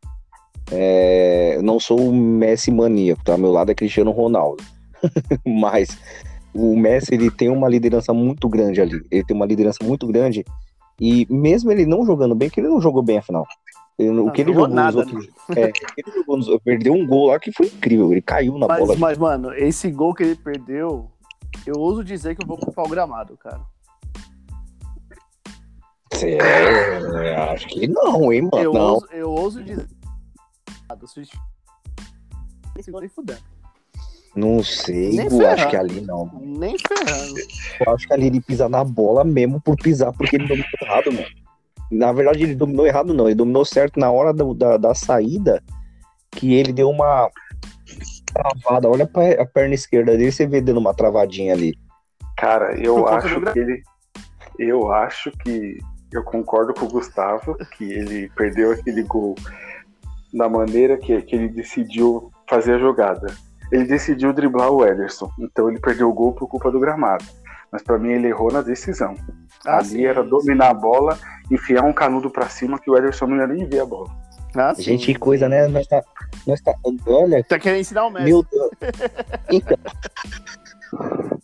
É, não sou o Messi maníaco, tá? Meu lado é Cristiano Ronaldo. Mas o Messi ele tem uma liderança muito grande ali. Ele tem uma liderança muito grande. E mesmo ele não jogando bem, que ele não jogou bem afinal. Ele- o Não que ele jogou jogou nada, nos outros. É, o que ele jogou nos- perdeu um gol lá que foi incrível. Ele caiu na Mas, bola. mas, mano, esse gol que ele perdeu, eu ouso dizer que eu vou culpar o gramado, cara. É, acho que não, hein, mano. Eu não. ouso, eu ouso dizer. Esse gol nem fudendo. Não sei, Nem eu ferrando. acho que ali não. Nem ferrando. Eu acho que ali ele pisa na bola mesmo por pisar, porque ele dominou errado, mano. Na verdade, ele dominou errado, não. Ele dominou certo na hora do- da, da saída, que ele deu uma travada. Olha pra- a perna esquerda dele, você vê dando uma travadinha ali. Cara, eu acho que ele. Eu acho que. Eu concordo com o Gustavo, que ele perdeu aquele gol da maneira que, que ele decidiu fazer a jogada. Ele decidiu driblar o Ederson, então ele perdeu o gol por culpa do gramado. Mas pra mim ele errou na decisão. Ah, Ali sim. era dominar a bola, enfiar um canudo pra cima que o Ederson não ia nem ver a bola. Ah, sim. Gente, que coisa, né? Nós tá, nós tá, olha, Tá querendo ensinar o Messi. meu Deus. Então,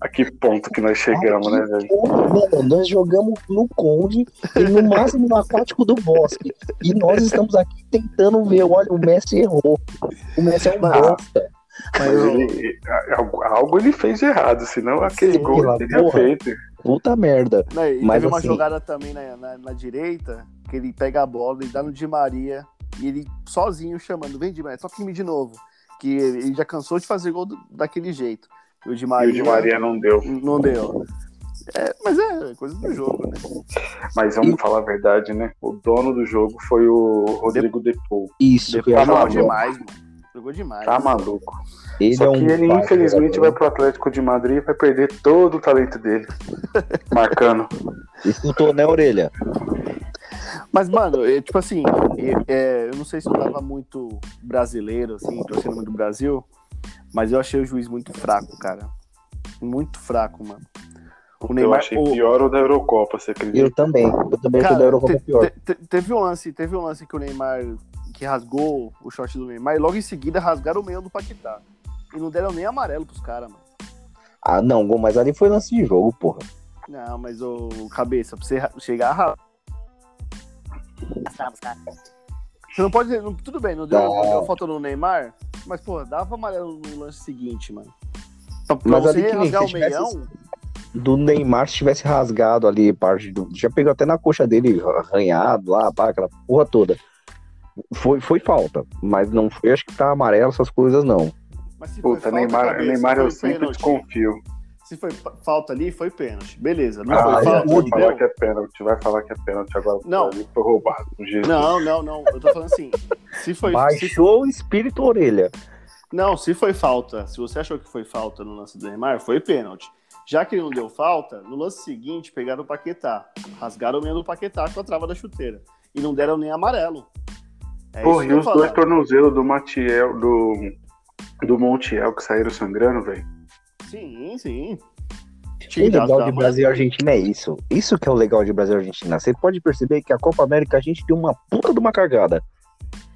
A que ponto que nós chegamos, né, velho? Mano, nós jogamos no Conde e no máximo no Aquático do Bosque. E nós estamos aqui tentando ver. Olha, o Messi errou. O Messi é um Mas- bosta. Mas ele, algo, ele fez de errado, senão aquele Sim, gol ele teria porra. feito. Puta merda. Não, e Mas teve uma assim- jogada também na, na, na direita, que ele pega a bola, ele dá no Di Maria, e ele sozinho chamando, vem Di Maria, toca em mim de novo. Que ele já cansou de fazer gol do- daquele jeito. E o Di E Maria, o Di Maria não deu. não deu. É, mas é coisa do jogo, né? Mas vamos falar a verdade, né? O dono do jogo foi o Rodrigo Depou. Isso que eu ia falar. demais, mano. Jogou demais. Tá maluco. Ele Só é um que ele, infelizmente, vai jogador. pro Atlético de Madrid e vai perder todo o talento dele. Marcando. Escutou, né, orelha? Mas, mano, é, tipo assim, é, é, eu não sei se eu tava muito brasileiro, assim, torcendo muito do Brasil, mas eu achei o juiz muito fraco, cara. Muito fraco, mano. O Neymar, eu achei o... pior o da Eurocopa, você acredita? Eu também. Eu também cara, achei o da Eurocopa te, pior. Te, teve um lance, teve um lance que o Neymar que rasgou o short do Neymar e logo em seguida rasgaram o meio do Paquetá. E não deram nem amarelo pros caras, mano. Ah, não, mas ali foi lance de jogo, porra. Não, mas o cabeça, pra você chegar a você não pode tudo bem, não deu, não deu falta no Neymar, mas, pô, dava amarelo no lance seguinte, mano. Pra, pra mas você rasgar o meião. Do Neymar, se tivesse rasgado ali parte do. Já pegou até na coxa dele, arranhado lá, pá, aquela porra toda. Foi, foi falta, mas não foi, acho que tá amarelo, essas coisas não. Puta, Neymar, cabeça, Neymar eu sempre pênalti. desconfio. Se foi falta ali, foi pênalti. Beleza. Não ah, foi falta. Vai falar que é pênalti, vai falar que é pênalti agora. Não. Foi roubado. Não, não, não. Eu tô falando assim. Se foi. Baixou o espírito orelha. Não, se foi falta, se você achou que foi falta no lance do Neymar, foi pênalti. Já que ele não deu falta, no lance seguinte pegaram o Paquetá. Rasgaram o meio do Paquetá com a trava da chuteira. E não deram nem amarelo. É Porra, e os dois tornozelos do Matiel, do, do Montiel que saíram sangrando, velho. Sim, sim. O legal de Brasil e Argentina é isso. Isso que é o legal de Brasil e Argentina. Você pode perceber que a Copa América a gente tem uma puta de uma cargada.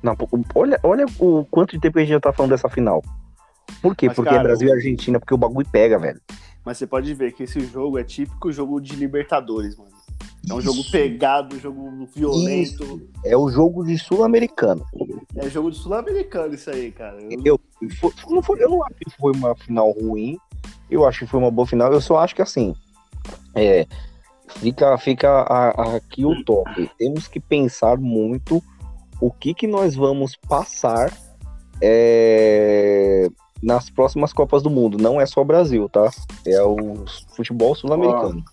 Não, olha, olha o quanto de tempo a gente já tá falando dessa final. Por quê? Mas, porque é cara, é Brasil e Argentina, porque o bagulho pega, velho. Mas você pode ver que esse jogo é típico jogo de Libertadores, mano. É um jogo pegado, um jogo violento. Isso. É o jogo de sul-americano. É jogo de sul-americano isso aí, cara. Eu, eu, não foi, eu não acho que foi uma final ruim. Eu acho que foi uma boa final. Eu só acho que assim. É, fica fica a, a, aqui o toque. Temos que pensar muito o que, que nós vamos passar é, nas próximas Copas do Mundo. Não é só o Brasil, tá? É o futebol sul-americano.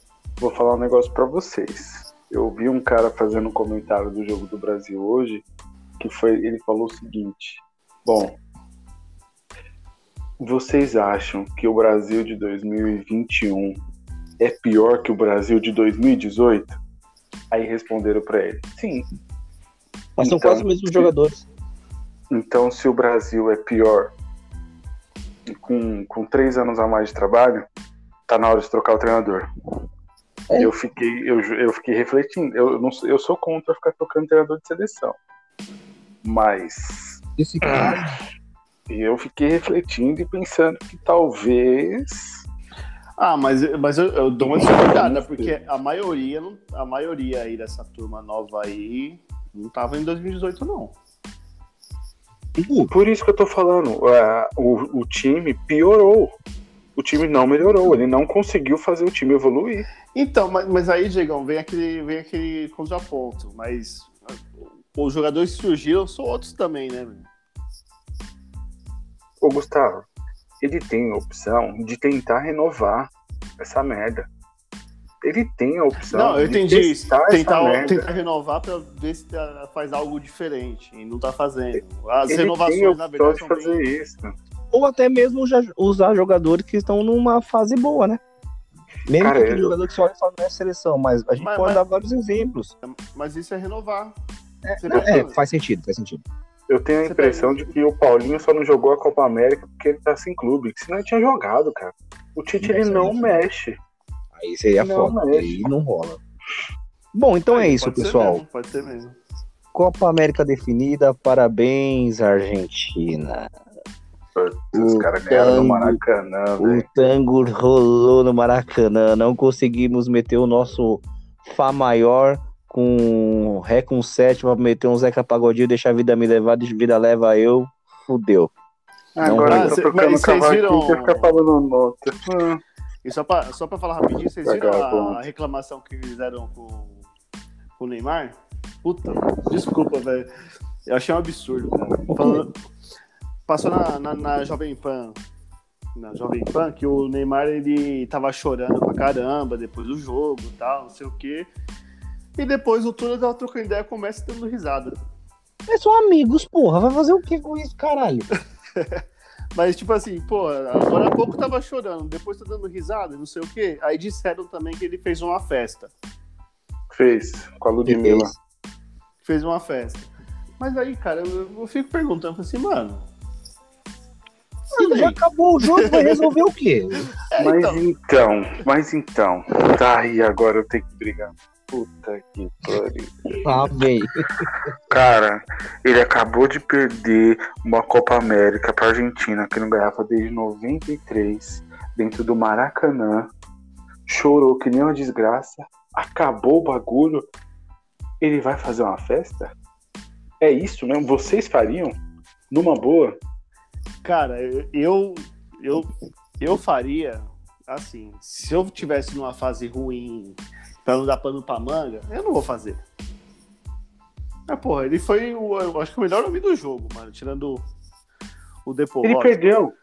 Vou falar um negócio para vocês. Eu vi um cara fazendo um comentário do jogo do Brasil hoje, que foi, ele falou o seguinte: Bom, vocês acham que o Brasil de 2021 é pior que o Brasil de 2018? Aí responderam para ele: Sim. Mas são então, quase os mesmos jogadores. Então, se o Brasil é pior com, com três anos a mais de trabalho, tá na hora de trocar o treinador. É. Eu fiquei, eu, eu fiquei refletindo. Eu, não, eu sou contra ficar trocando treinador de seleção. Mas. Esse cara. E eu fiquei refletindo e pensando que talvez. Ah, mas, mas eu, eu dou uma discordada, porque a maioria, a maioria aí dessa turma nova aí não tava em 2018, não. Por isso que eu tô falando, uh, o, o time piorou. O time não melhorou, ele não conseguiu fazer o time evoluir. Então, mas, mas aí, Diegão, vem aquele, vem aquele contraponto. Mas os jogadores que surgiram são outros também, né? Ô, Gustavo, ele tem a opção de tentar renovar essa merda. Ele tem a opção não, eu entendi. tentar, tentar renovar para ver se tá, faz algo diferente. E não tá fazendo. As ele renovações, na verdade, de fazer bem... isso. Ou até mesmo usar jogadores que estão numa fase boa, né? Mesmo Cara, que aquele eu... jogador que só olha só não é seleção, mas a gente mas, pode mas... dar vários exemplos. Mas isso é renovar. É, não, é, faz sentido, faz sentido. Eu tenho a Você impressão de que o Paulinho só não jogou a Copa América porque ele tá sem clube. Senão ele tinha jogado, cara. O Tite ele não mexe. Aí seria não foda. Mexe. Aí não rola. Bom, então é isso, pode pessoal. Ser mesmo, pode ser mesmo. Copa América definida. Parabéns, Argentina. Os caras ganharam no Maracanã. O tango rolou no Maracanã. Não conseguimos meter o nosso Fá maior com Ré com 7 pra meter um Zeca Pagodinho, deixar a vida me levar, de vida leva eu, fudeu. Agora eu tô tocando cavaquinho viram... você fica falando nota. Hum. E só pra, só pra falar rapidinho, vocês viram a, a, reclamação que fizeram com, com o Neymar? Puta, desculpa, velho. Eu achei um absurdo, cara. Falando, passou na, na, na Jovem Pan na Jovem Pan que o Neymar ele tava chorando pra caramba depois do jogo e tal, não sei o quê. E depois o Túlio tava trocando ideia começa dando risada. É só amigos, porra. Vai fazer o que com isso, caralho? Mas, tipo assim, pô, agora há pouco tava chorando, depois tá dando risada, não sei o quê. Aí disseram também que ele fez uma festa. Fez, com a Ludmilla. fez uma festa. Mas aí, cara, eu, eu fico perguntando assim, mano. Mano, já acabou o jogo, vai resolver o quê? É, mas então... então, mas então. Tá, e agora eu tenho que brigar. Puta que pariu. Ah, bem. Cara, ele acabou de perder uma Copa América pra Argentina, que não ganhava desde 93, dentro do Maracanã. Chorou que nem uma desgraça. Acabou o bagulho. Ele vai fazer uma festa? É isso mesmo? Vocês fariam? Numa boa? Cara, eu eu eu faria assim, se eu tivesse numa fase ruim, pra não dar pano pra manga, eu não vou fazer. É, porra, ele foi o, eu acho que o melhor homem do jogo, mano, tirando o Depô. Ele perdeu.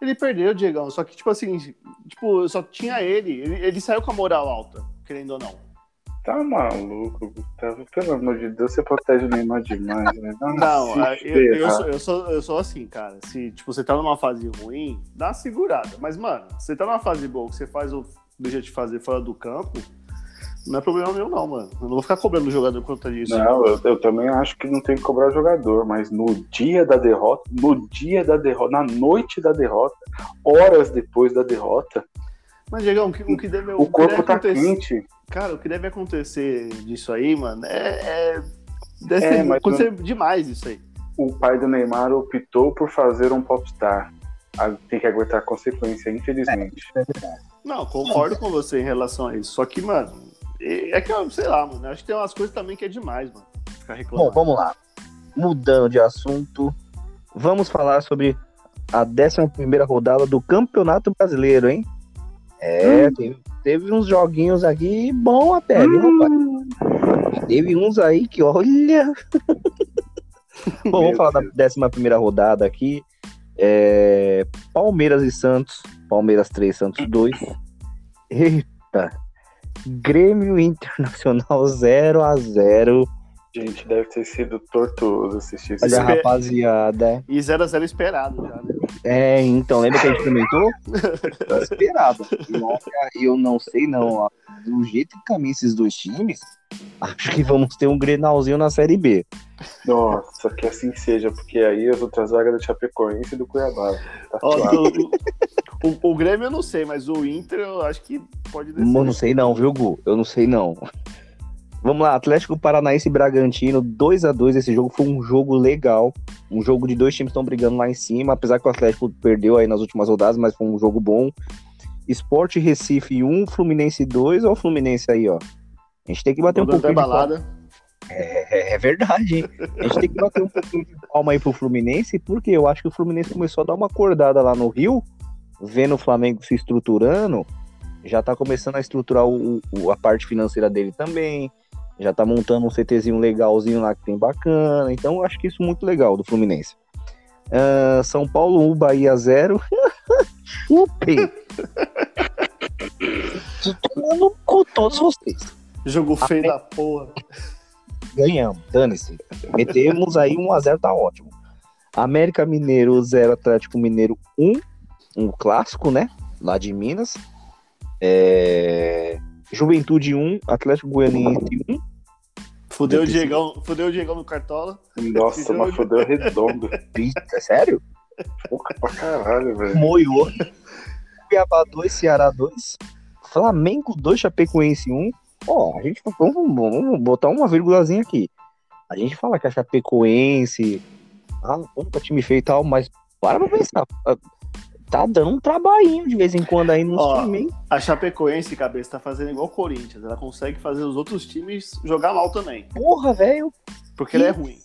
Ele perdeu, Diegão, só que, tipo assim, tipo, só tinha ele. ele. Ele saiu com a moral alta, querendo ou não. Tá maluco, Gustavo. Pelo amor de Deus, você protege o Neymar demais, né? Não, não eu, eu, sou, eu, sou, eu sou assim, cara. Se tipo, você tá numa fase ruim, dá uma segurada. Mas, mano, você tá numa fase boa, que você faz o deixa de fazer fora do campo, não é problema meu, não, mano. Eu não vou ficar cobrando o jogador por conta disso. Não, eu, eu, também acho que não tem que cobrar o jogador, mas no dia da derrota, no dia da derrota, na noite da derrota, horas depois da derrota. Mas, Diegão, o que, o que deve O corpo deve tá acontecer... quente. Cara, o que deve acontecer disso aí, mano, é. é deve é, ser, acontecer não... demais isso aí. O pai do Neymar optou por fazer um popstar. Tem que aguentar a consequência, infelizmente. É, não, concordo com você em relação a isso. Só que, mano, é que, sei lá, mano, acho que tem umas coisas também que é demais, mano. Ficar reclamando. Bom, vamos lá. Mudando de assunto, vamos falar sobre a 11 rodada do Campeonato Brasileiro, hein? É, hum. teve, teve, uns joguinhos aqui bom até, viu, hum. rapaz? Teve uns aí que, olha. bom, vamos falar Deus. da 11 rodada aqui. É, Palmeiras e Santos. Palmeiras 3, Santos 2. Eita! Grêmio Internacional 0 a 0 Gente, deve ter sido tortuoso assistir isso. Olha, rapaziada. E 0x0 esperado já, né? É, então, lembra que a gente comentou? esperado. E eu não sei, não. Do jeito que caminham esses dois times, acho que vamos ter um grenalzinho na Série B. Nossa, que assim seja, porque aí as outras vagas do Chapecoense e do Cuiabá. Tá Ó, o, o, o, Grêmio eu não sei, mas o Inter eu acho que pode descer. Eu não sei não, viu, Gu? Eu não sei não. Vamos lá, Atlético Paranaense e Bragantino, 2 a 2 Esse jogo foi um jogo legal. Um jogo de dois times estão brigando lá em cima, apesar que o Atlético perdeu aí nas últimas rodadas, mas foi um jogo bom. Esporte Recife 1, Fluminense 2. Olha o Fluminense aí, ó. A gente tem que bater um pouquinho balada. É, é, verdade, hein? A gente tem que bater um pouquinho de palma aí pro Fluminense, porque eu acho que o Fluminense começou a dar uma acordada lá no Rio, vendo o Flamengo se estruturando, já tá começando a estruturar o, o, a parte financeira dele também já tá montando um CTzinho legalzinho lá que tem bacana. Então eu acho que isso é muito legal do Fluminense. Uh, São Paulo 1, Bahia 0. Chupem! Tô tomando com todos vocês. Jogo feio da porra. Ganhamos, dane-se. Metemos aí 1x0, tá ótimo. América Mineiro 0, Atlético Mineiro 1. Um clássico, né? Lá de Minas. É... Juventude 1, Atlético Goianiense 1. Fudeu o, Diegão, fudeu o Diegão no Cartola. Nossa, mas fudeu redondo. É sério? Pouca pra caralho, velho. Moiou. Cuiabá 2, Ceará 2. Flamengo 2, Chapecoense 1. Ó, a gente vamos, vamos botar uma vírgulazinha aqui. A gente fala que a Chapecoense. Ah, puta time feio e tal, mas para pra pensar tá dando um trabalhinho de vez em quando aí no time. A Chapecoense, cabeça, tá fazendo igual o Corinthians. Ela consegue fazer os outros times jogar mal também. Porra, velho. Porque ela é ruim.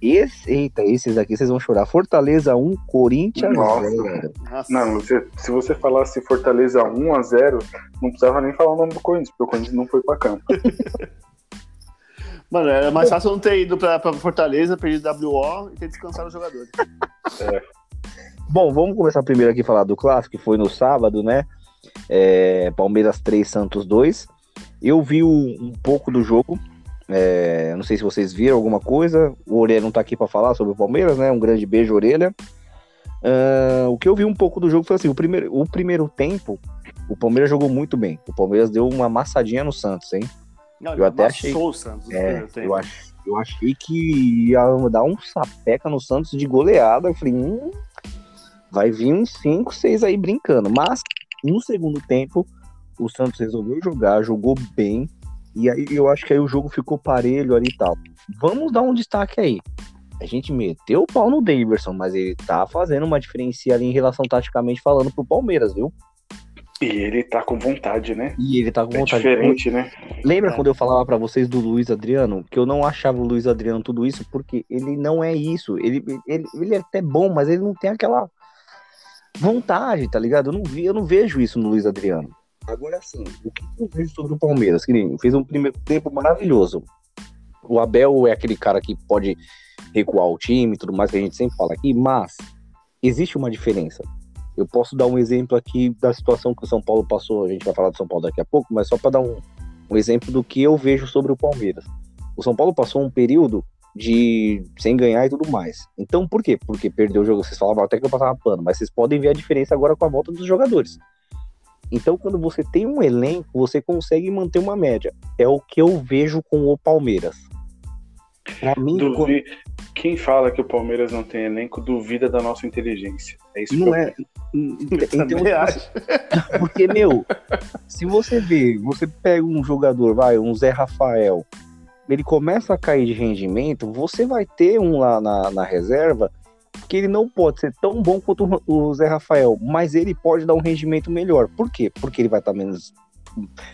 Esse, eita, esses aqui vocês vão chorar. Fortaleza 1, Corinthians 0. Não, você, se você falasse Fortaleza 1 a 0 não precisava nem falar o nome do Corinthians, porque o Corinthians não foi pra campo. Mano, era mais fácil não ter ido pra, pra Fortaleza, perdido WO e ter descansado os jogadores. É. Bom, vamos começar primeiro aqui a falar do clássico, que foi no sábado, né? É, Palmeiras 3, Santos 2. Eu vi um pouco do jogo. É, não sei se vocês viram alguma coisa. O Orelha não tá aqui para falar sobre o Palmeiras, né? Um grande beijo, Orelha. Uh, o que eu vi um pouco do jogo foi assim: o primeiro, o primeiro tempo, o Palmeiras jogou muito bem. O Palmeiras deu uma amassadinha no Santos, hein? Não, eu até achei. O Santos é, eu, Eu achei que ia dar um sapeca no Santos de goleada. Eu falei, hum, vai vir uns 5, 6 aí brincando. Mas no segundo tempo, o Santos resolveu jogar, jogou bem. E aí eu acho que aí o jogo ficou parelho ali e tal. Vamos dar um destaque aí. A gente meteu o pau no Davidson, mas ele tá fazendo uma diferença ali em relação taticamente falando pro Palmeiras, viu? E ele tá com vontade, né? E ele tá com É vontade. diferente, né? Lembra É. quando eu falava pra vocês do Luiz Adriano? Que eu não achava o Luiz Adriano tudo isso, porque ele não é isso. Ele, ele, ele é até bom, mas ele não tem aquela vontade, tá ligado? Eu não, vi, eu não vejo isso no Luiz Adriano. Agora sim, o que eu vejo sobre o Palmeiras? Que nem fez um primeiro tempo maravilhoso. O Abel é aquele cara que pode recuar o time e tudo mais que a gente sempre fala aqui, mas existe uma diferença. Eu posso dar um exemplo aqui da situação que o São Paulo passou. A gente vai falar do São Paulo daqui a pouco, mas só para dar um, um exemplo do que eu vejo sobre o Palmeiras. O São Paulo passou um período de sem ganhar e tudo mais. Então, por quê? Porque perdeu o jogo. Vocês falavam até que eu passava pano, mas vocês podem ver a diferença agora com a volta dos jogadores. Então, quando você tem um elenco, você consegue manter uma média. É o que eu vejo com o Palmeiras. Pra mim, quando- Duvi... Quem fala que o Palmeiras não tem elenco duvida da nossa inteligência. É isso que não eu é. Então. Porque, meu, se você vê, você pega um jogador, vai, um Zé Rafael, ele começa a cair de rendimento, você vai ter um lá na, na reserva que ele não pode ser tão bom quanto o Zé Rafael, mas ele pode dar um rendimento melhor. Por quê? Porque ele vai estar menos.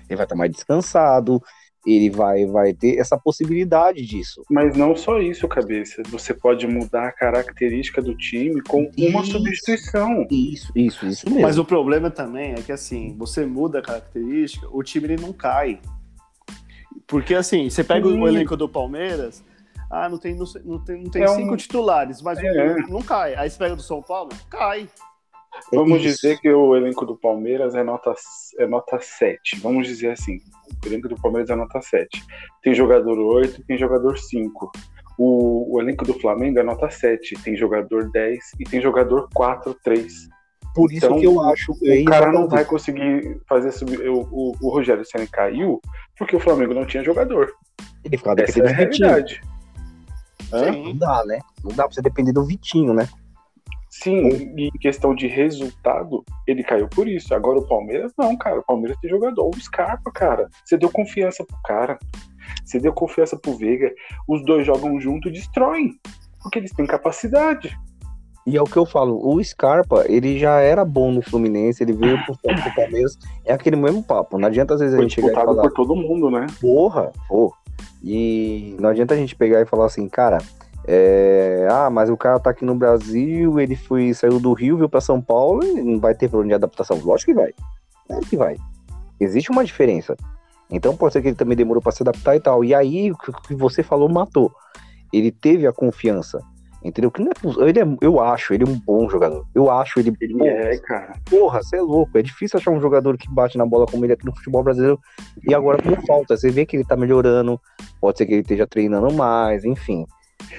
Ele vai estar mais descansado, ele vai, vai ter essa possibilidade disso. Mas não só isso, cabeça. Você pode mudar a característica do time com uma Isso. substituição. Isso, isso, isso mesmo. Mas o problema também é que assim, você muda a característica, o time ele não cai. Porque assim, você pega Sim. o elenco do Palmeiras, ah, não tem, não, não tem, não tem É um- cinco titulares, mas o- É. não cai. Aí você pega do São Paulo, cai. Vamos Isso. dizer que o elenco do Palmeiras é nota, é nota 7. Vamos dizer assim. O elenco do Palmeiras é nota 7. Tem jogador 8, tem jogador 5. O, o elenco do Flamengo é nota 7. Tem jogador 10 e tem jogador 4, 3. Por isso Então, que eu acho. é O cara não vai conseguir fazer subir. O, o, o Rogério Senna caiu porque o Flamengo não tinha jogador. Ele ficava é dependendo a do Vitinho. Sim. Não dá, né? Não dá pra você depender do Vitinho, né? Sim, e em questão de resultado, ele caiu por isso. Agora o Palmeiras, não, cara. O Palmeiras tem jogador. O Scarpa, cara. Você deu confiança pro cara. Você deu confiança pro Veiga. Os dois jogam junto e destroem. Porque eles têm capacidade. E é o que eu falo, o Scarpa, ele já era bom no Fluminense, ele veio pro, pro Palmeiras, é aquele mesmo papo. Não adianta às vezes a Foi gente chegar e falar, por todo mundo, né? porra, pô. E não adianta a gente pegar e falar assim, cara, é, ah, mas o cara tá aqui no Brasil, ele foi, saiu do Rio, veio pra São Paulo, e não vai ter problema de adaptação. Lógico que vai. Claro que vai. Existe uma diferença. Então pode ser que ele também demorou pra se adaptar e tal. E aí, o que você falou matou. Ele teve a confiança. Entendeu? Que não é, ele é- eu acho ele um bom jogador. Eu acho ele. Ele Pô, é, cara. Porra, você é louco. É difícil achar um jogador que bate na bola como ele aqui no futebol brasileiro. E agora com falta. Você vê que ele tá melhorando. Pode ser que ele esteja treinando mais, enfim.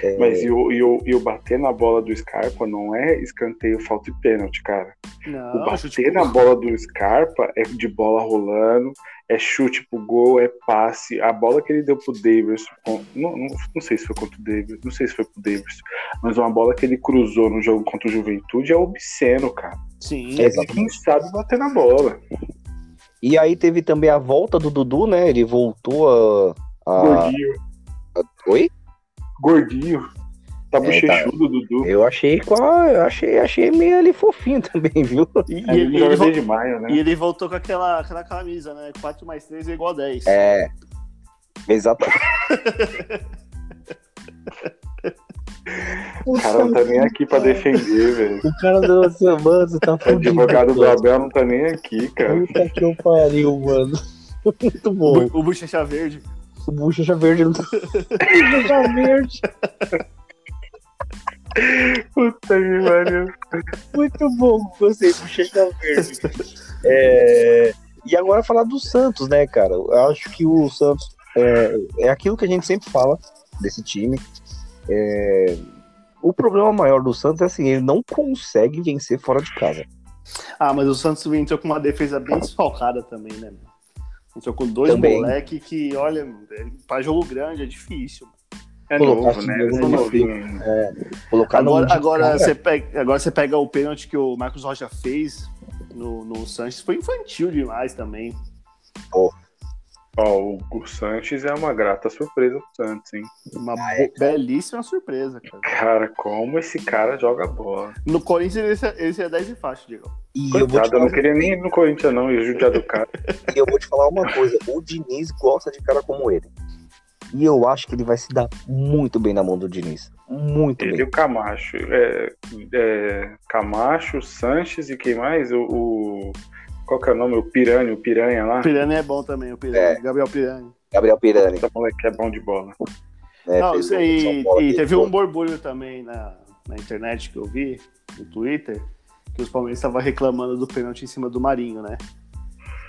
É, Mas e o, e, o, e o bater na bola do Scarpa não é escanteio, falta e pênalti, cara. O Não, chute bater na bola do Scarpa é de bola rolando, é chute pro gol, é passe. A bola que ele deu pro Davis, não, não, não sei se foi contra o Davis, não sei se foi pro Davis, mas uma bola que ele cruzou no jogo contra o Juventude é obsceno, cara. Sim. É, Exatamente. Quem sabe bater na bola. E aí teve também a volta do Dudu, né? Ele voltou a. a... Gordinho, Oi? gordinho. Tá É, bochechudo, Dudu. Eu achei qual. Eu achei, achei meio ali fofinho também, viu? E, É, ele, ele e joga ele, vol- desde maio, né? e ele voltou com aquela, aquela camisa, né? 4 mais 3 é igual a 10. É. Exatamente. O cara não tá nem aqui pra defender, velho. O cara do assim, mano, tá O fudido. advogado do. Abel não tá nem aqui, cara. Puta que eu pariu, mano. Muito O, bom. Bu- o Bochecha Verde. O Bucha Verde não tá. Bucha Verde. Puta que pariu. Muito bom, gostei. Bucha Verde. É, E agora falar do Santos, né, cara? Eu acho que o Santos é, é aquilo que a gente sempre fala desse time. É, O problema maior do Santos é assim, ele não consegue vencer fora de casa. Ah, mas o Santos entrou com uma defesa bem desfalcada também, né? Entrou com dois Também. moleque que, olha, pra jogo grande é difícil. É Colocar novo, né? jogo Eles no são novinhos. Colocar Agora, agora você, pega, agora você pega o pênalti que o Marcos Rocha fez no, no Sanches, foi infantil demais também. Ó, o, o Sanches é uma grata surpresa pro Santos, hein? Uma Ah, é, belíssima surpresa, cara. Cara, como esse cara joga bola. No Corinthians esse, é 10 de faixa, Diego. E eu vou, te eu não queria nem ir no Corinthians, não, e judiar do cara. e eu vou te falar uma coisa: o Diniz gosta de cara como ele. E eu acho que ele vai se dar muito bem na mão do Diniz. Muito Ele e bem. o Camacho. É, é, Camacho, Sanches e quem mais? O, o- Qual que é o nome? O Piranha, o Piranha lá. O Pirani é bom também, o Pirani, É. Gabriel Pirani. Gabriel Pirani. Esse moleque é bom de bola. Né, Não, isso aí, e teve um borbulho também na, na internet que eu vi, no Twitter, que os palmeirenses estavam reclamando do pênalti em cima do Marinho, né?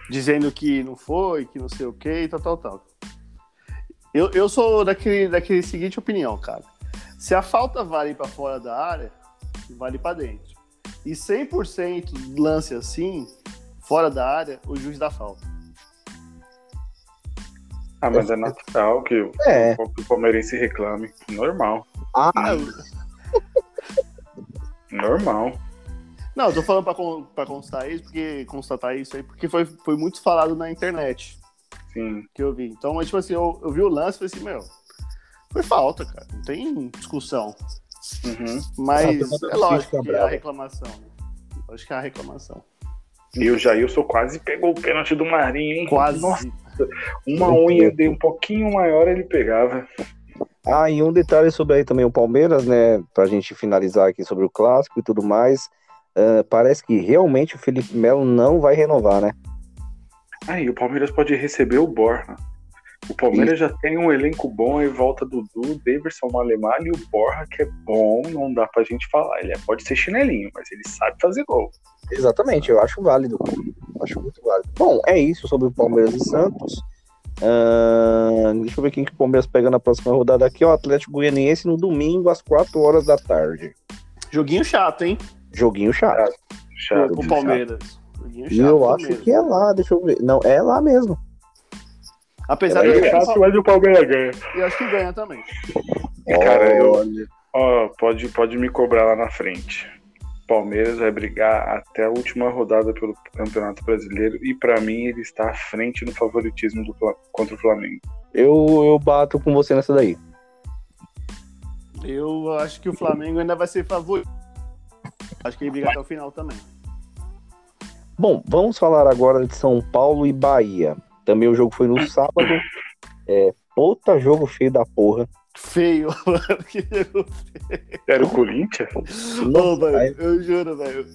Dizendo que não foi, que não sei o que e tal, tal, tal. Eu, eu sou daquele, daquele seguinte opinião, cara. Se a falta vale pra fora da área, vale pra dentro. E 100% lance assim, fora da área, o juiz dá falta. Ah, mas é natural que o, É. o palmeirense reclame. Normal. Ah, Normal. Não, eu tô falando pra, pra constar isso, porque constatar isso aí, porque foi, foi muito falado na internet Sim. que eu vi. Então, mas, tipo assim, eu, eu vi o lance e falei assim, meu, foi falta, cara. Não tem discussão. Uhum. Mas Ah, é lógico que é a reclamação. Lógico que é a reclamação. E o Jailson quase pegou o pênalti do Marinho, hein? Quase. Nossa, uma unha dele um pouquinho maior ele pegava. Ah, e um detalhe sobre aí também o Palmeiras, né? Pra gente finalizar aqui sobre o clássico e tudo mais. ah, parece que realmente o Felipe Melo não vai renovar, né? Aí, o Palmeiras pode receber o Borja. O Palmeiras já tem um elenco bom aí, volta Dudu, Davidson Malemal e o Borja, que é bom, não dá pra gente falar. Ele é- pode ser chinelinho, mas ele sabe fazer gol. Exatamente, eu acho válido. Acho muito válido. Bom, é isso sobre o Palmeiras e Santos. Ah, deixa eu ver quem que o Palmeiras pega na próxima rodada aqui. O Atlético Goianiense no domingo, às 4 horas da tarde. Joguinho chato, hein? Joguinho chato. Chato. O Palmeiras. Chato. eu acho que é lá, deixa eu ver. Não, é lá mesmo. Apesar de É eu, chato, mas o Palmeiras ganha. eu acho que ganha também. Cara, eu- Olha, Ó, pode, pode me cobrar lá na frente. Palmeiras vai brigar até a última rodada pelo Campeonato Brasileiro e pra mim ele está à frente no favoritismo do, contra o Flamengo. eu, eu bato com você nessa daí. Eu acho que o Flamengo ainda vai ser favorito. Acho que ele briga até o final também. Bom, vamos falar agora de São Paulo e Bahia. Também o jogo foi no sábado. É, puta jogo feio da porra. Feio, mano. Que jogo Era o Corinthians? Ô, velho, aí- eu juro, velho.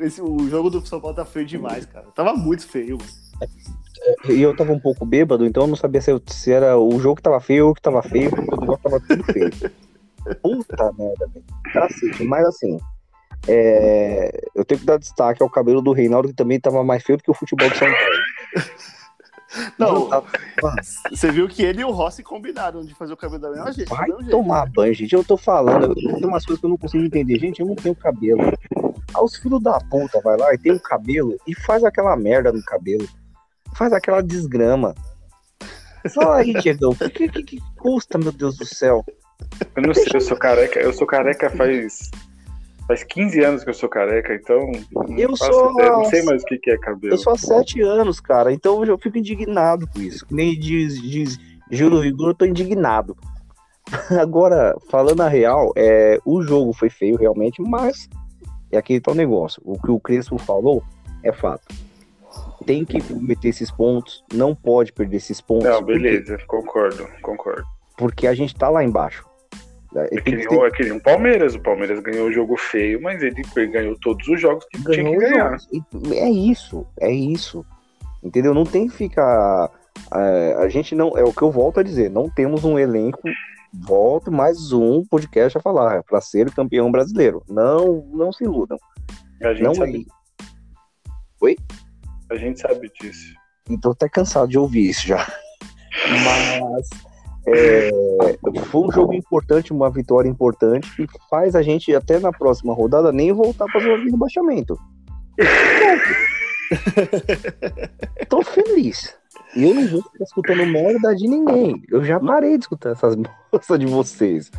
Esse, o jogo do São Paulo tá feio demais, cara. Tava muito feio, mano. E eu tava um pouco bêbado, então eu não sabia se, eu- se era o jogo que tava feio ou que tava feio, porque o negócio tava tudo feio. Puta merda, velho. Cacete. Mas assim, é, eu tenho que dar destaque ao cabelo do Reinaldo, que também tava mais feio do que o futebol de São Paulo. Não, tava- você viu que ele e o Rossi combinaram de fazer o cabelo da mesma jeito. do Vai jeito. tomar banho, gente. Eu tô falando, tem umas coisas que eu não consigo entender. Gente, eu não tenho cabelo. Ah, os filhos da puta vai lá e tem um cabelo e faz aquela merda no cabelo. Faz aquela desgrama. Fala aí, Diegão, o que, que, que custa, meu Deus do céu? Eu não sei, eu sou careca. Eu sou careca faz. Faz 15 anos que eu sou careca, então. Eu sou- ideia, Não sei mais o que, que é cabelo. Eu sou há sete anos, cara, então eu fico indignado com isso. Que Nem diz, diz Júlio Vigor, eu tô indignado. Agora, falando a real, é, o jogo foi feio realmente, mas é aquele tal negócio. O que o Crespo falou é fato. Tem que meter esses pontos, não pode perder esses pontos. Não, beleza, concordo, concordo. Porque, porque a gente tá lá embaixo. É, que, que nem, é que nem o Palmeiras. O Palmeiras ganhou o jogo feio, mas ele ganhou todos os jogos que tinha ganhou que os ganhar. É isso, é isso. Entendeu? Não tem que ficar. é, a gente não. É o que eu volto a dizer, não temos um elenco. Volto mais um podcast a falar, para ser campeão brasileiro. Não, não se iludam. A gente, Não é. sabe, a gente sabe disso. Então até cansado de ouvir isso já. Mas é, foi um jogo importante, uma vitória importante, que faz a gente até na próxima rodada nem voltar para zona de rebaixamento. Tô feliz. E eu não vou ficar escutando merda de ninguém. Eu já parei de escutar essas gosta de vocês.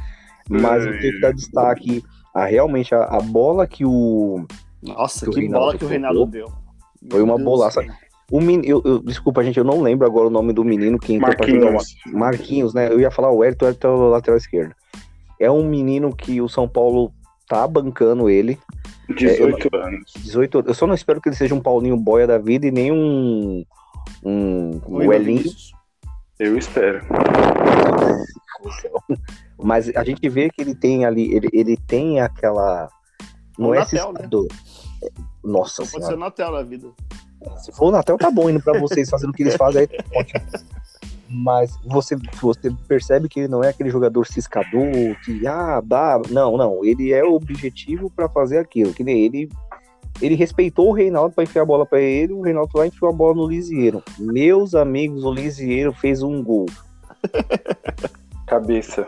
Mas eu tenho que dar destaque a realmente a, a bola que o. Nossa, Que o que, bola que o Reinaldo deu. Foi uma Deus bolaça. O men... eu, eu- desculpa, gente, eu não lembro agora o nome do menino que entrou pra jogar uma... Marquinhos. Marquinhos, né? Eu ia falar o Hélio, o é o lateral esquerdo. É um menino que o São Paulo tá bancando ele. 18 anos. 18 anos. Eu só não espero que ele seja um Paulinho Boia da vida e nem um. Um. Oi, Um Elinho. Vinícius. Eu espero. Mas a gente vê que ele tem ali. Ele, ele tem aquela. Não é Natel, né? ciscador. Nossa Pode senhora. ser na tela a vida. Se for o Natel, tá bom indo pra vocês fazendo o que eles fazem aí, tá ótimo. Mas você, você percebe que ele não é aquele jogador ciscador que, ah, dá. Não, não. Ele é objetivo pra fazer aquilo. Que nem ele. Ele respeitou o Reinaldo pra enfiar a bola pra ele, o Reinaldo lá enfiou a bola no Lisieiro. Meus amigos, o Lisieiro fez um gol Cabeça.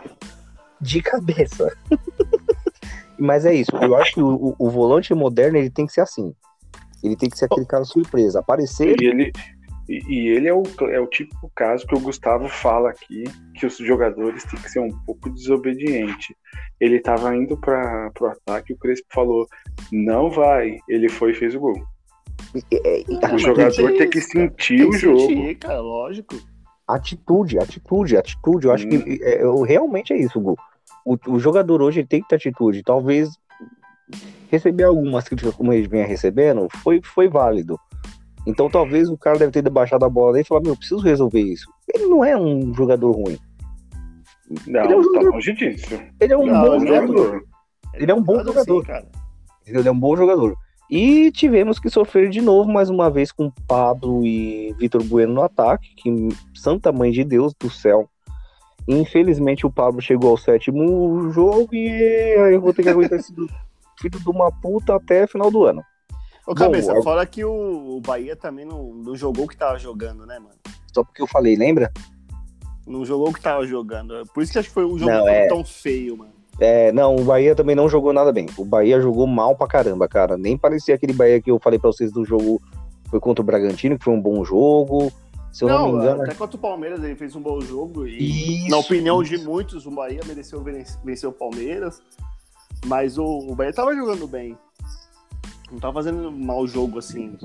de cabeça. Mas é isso. Eu acho que o, o- o volante moderno ele tem que ser assim. Ele tem que ser aquele cara surpresa. Aparecer, E ele, e, ele é, o, é o típico caso que o Gustavo fala aqui, que os jogadores têm que ser um pouco desobedientes. Ele tava indo para o ataque, o Crespo falou, não vai. Ele foi e fez o gol. é, é, O mas jogador tem que sentir Tem o jogo. sentir, cara, lógico. atitude, atitude, atitude. Eu acho Hum. que é, eu- realmente é isso, Gu. O, o jogador hoje tem que ter atitude. Talvez receber algumas críticas como ele vinha recebendo foi, foi válido. Então talvez o cara deve ter baixado a bola e falar, meu, eu preciso resolver isso. Ele não é um jogador ruim. Não, Ele é um tá longe disso. Ele é um Não, bom é jogador. Ele é um bom assim, jogador. cara. Ele é um bom jogador. E tivemos que sofrer de novo, mais uma vez, com Pablo e Vitor Bueno no ataque, que santa mãe de Deus do céu. Infelizmente o Pablo chegou ao sétimo jogo e aí eu vou ter que aguentar esse filho de uma puta até final do ano. Ô, cabeça, Bom, fora que o, Bahia também não, não jogou o que tava jogando, né, mano? Só porque eu falei, lembra? Não jogou o que tava jogando. Por isso que acho que foi um jogo Não, tão, é. tão feio, mano. É, não, o Bahia também não jogou nada bem. O Bahia jogou mal pra caramba, cara. Nem parecia aquele Bahia que eu falei pra vocês do jogo foi contra o Bragantino, que foi um bom jogo. Se eu não, me engano. até contra o Palmeiras ele fez um bom jogo e, Isso, na opinião de isso. muitos, o Bahia mereceu ven- vencer o Palmeiras, mas o, o Bahia tava jogando bem. Não tava fazendo um mau jogo assim.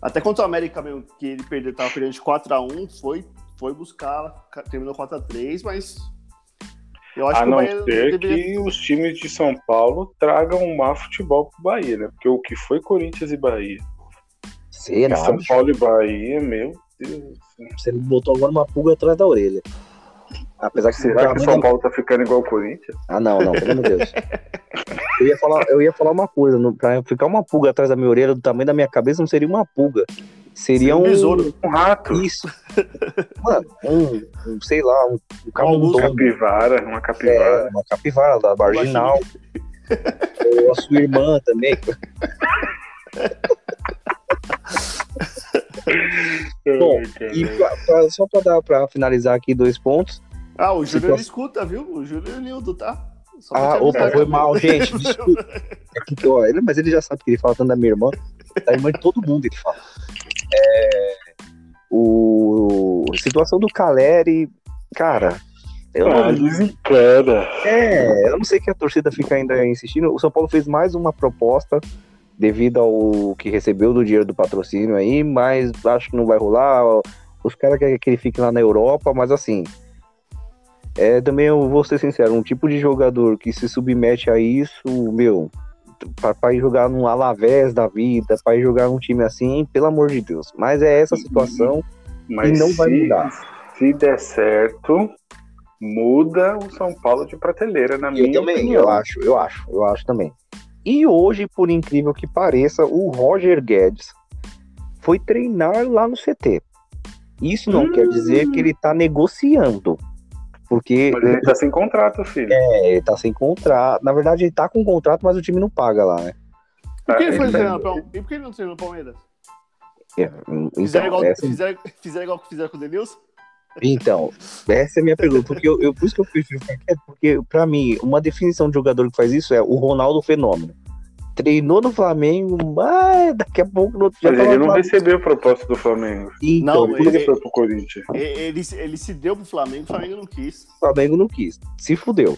Até contra o América mesmo, que ele perdeu, tava perdendo de 4x1, foi, foi buscar, ca- terminou 4x3, mas eu acho A que não Bahia ser deveria. que os times de São Paulo tragam um má futebol pro Bahia, né? Porque o que foi Corinthians e Bahia? Será? São Paulo e Bahia, meu Deus. Você botou agora uma pulga atrás da orelha. Apesar que Será que o você São Paulo tá ficando igual o Corinthians? Ah, não, não, pelo amor de Deus. Eu ia falar, eu ia falar uma coisa, no- pra ficar uma pulga atrás da minha orelha, do tamanho da minha cabeça, não seria uma pulga. Seria Seria um um. besouro. Um rato, Isso. Mano, um, um, sei lá, um, um camundongo. capivara, uma É, capivara. uma capivara da marginal. Ou a sua irmã também. Bom, E pra- pra- só pra, dar, pra finalizar aqui dois pontos. Ah, o Júlio Situação- escuta, viu? O Júlio é Nildo, tá? Só Ah, opa, foi mal, gente. Desculpa. É ele- mas ele já sabe que ele fala tanto da minha irmã. Da irmã de todo mundo ele fala. É, o, a situação do Caleri, cara. Eu Ah, não, desencana. é, eu não sei que a torcida fica ainda insistindo. O São Paulo fez mais uma proposta devido ao que recebeu do dinheiro do patrocínio aí, mas acho que não vai rolar. Os caras querem que ele fique lá na Europa, mas assim. É, também eu vou ser sincero, um tipo de jogador que se submete a isso, meu, ir jogar num Alavés da vida, ir jogar num time assim, pelo amor de Deus. Mas é essa situação. Mas E não vai se, mudar. se der certo, muda o São Paulo de prateleira, na Eu minha também, opinião. eu acho, eu acho, eu acho também. E hoje, por incrível que pareça, o Roger Guedes foi treinar lá no CT. Isso não Hum. quer dizer que ele tá negociando. Porque Mas ele tá sem contrato, filho. é, ele tá sem contrato. Na verdade, ele tá com contrato, mas o time não paga lá, né? Por que ele foi ele- treinar no Palmeiras? E por que ele não treinou no Palmeiras? É, Fizeram, Então, igual, essa, fizeram, fizeram igual que fizeram com o Denilson? então, essa é a minha pergunta. Porque eu, eu- por isso que eu prefiro ficar quieto, porque, pra mim, uma definição de jogador que faz isso é o Ronaldo Fenômeno. Treinou no Flamengo, mas daqui a pouco no outro dia Mas ele não recebeu a proposta do Flamengo. Então, Não, ele- ele foi pro Corinthians? Ele, ele se deu pro Flamengo, o Flamengo não quis. o Flamengo não quis. Se fudeu.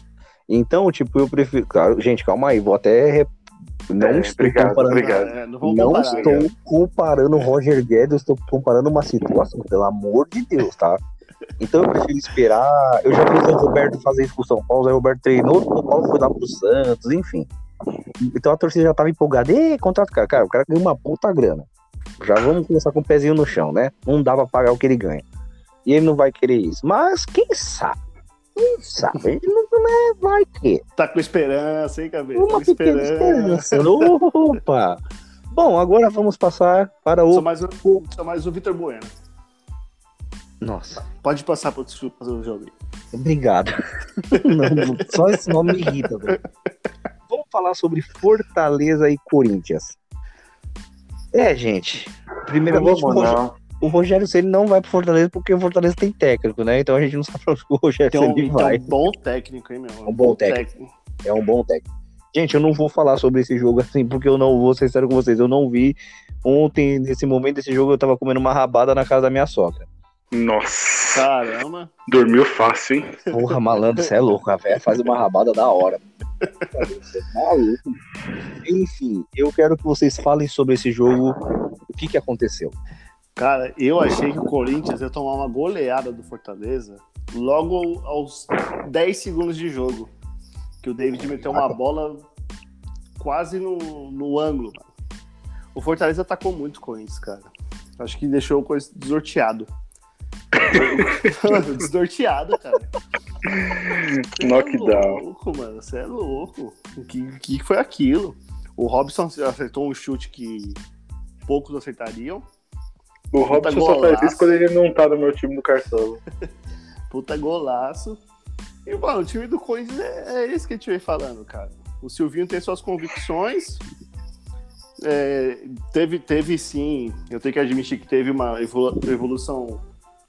Então, tipo, eu prefiro. Claro, gente, calma aí, vou até. Não É, estou obrigado, comparando. obrigado. É, não vamos Não comparar. estou comparando o Roger Guedes, eu estou comparando uma situação, pelo amor de Deus, tá? Então eu prefiro esperar. Eu já vi o Roberto fazer isso com o São Paulo, o Zé Roberto treinou, o São Paulo foi lá pro Santos, enfim. Então a torcida já tava empolgada. Ê, contrato, cara. Cara, o cara ganha uma puta grana. Já vamos começar com o pezinho no chão, né? Não dá pra pagar o que ele ganha. E ele não vai querer isso. Mas quem sabe? Quem sabe? Ele não, não é, vai que. Tá com esperança, hein, cabeça? Uma Com pequena esperança. Opa! Bom, agora vamos passar para o. mais, o, sou mais o Vitor Bueno. Nossa, Pode passar outro pro jogo. obrigado. Não, só esse nome me irrita, velho. Falar sobre Fortaleza e Corinthians. É, gente. Primeiramente, o vamos, Rogério, não. o Rogério Ceni não vai pro Fortaleza porque o Fortaleza tem técnico, né? Então a gente não sabe pra onde o Rogério Ceni tem vai. um bom técnico, hein, meu? Um bom técnico. É um bom técnico. Gente, eu não vou falar sobre esse jogo assim, porque eu não vou ser sincero com vocês. Eu não vi. Ontem, nesse momento desse jogo, eu tava comendo uma rabada na casa da minha sogra. Nossa, Caramba. dormiu fácil, hein? Porra, malandro, você é louco, a véia faz uma rabada da hora. Enfim, eu quero que vocês falem sobre esse jogo. O que que aconteceu? Cara, eu achei que o Corinthians ia tomar uma goleada do Fortaleza logo aos 10 segundos de jogo. Que o David meteu uma bola quase no, no ângulo. O Fortaleza atacou muito o Corinthians, cara. Acho que deixou o Corinthians desorteado. Desnorteado, cara. Cê Knockdown. É louco, mano. Você é louco. O que, que foi aquilo? O Robson acertou um chute que poucos acertariam. O Robson só faz isso quando ele não tá no meu time do Cartola. Puta golaço. E, mano, o time do Corinthians é, é esse que a gente vem falando, cara. O Silvinho tem suas convicções. É, teve, teve sim, eu tenho que admitir que teve uma evolu- evolução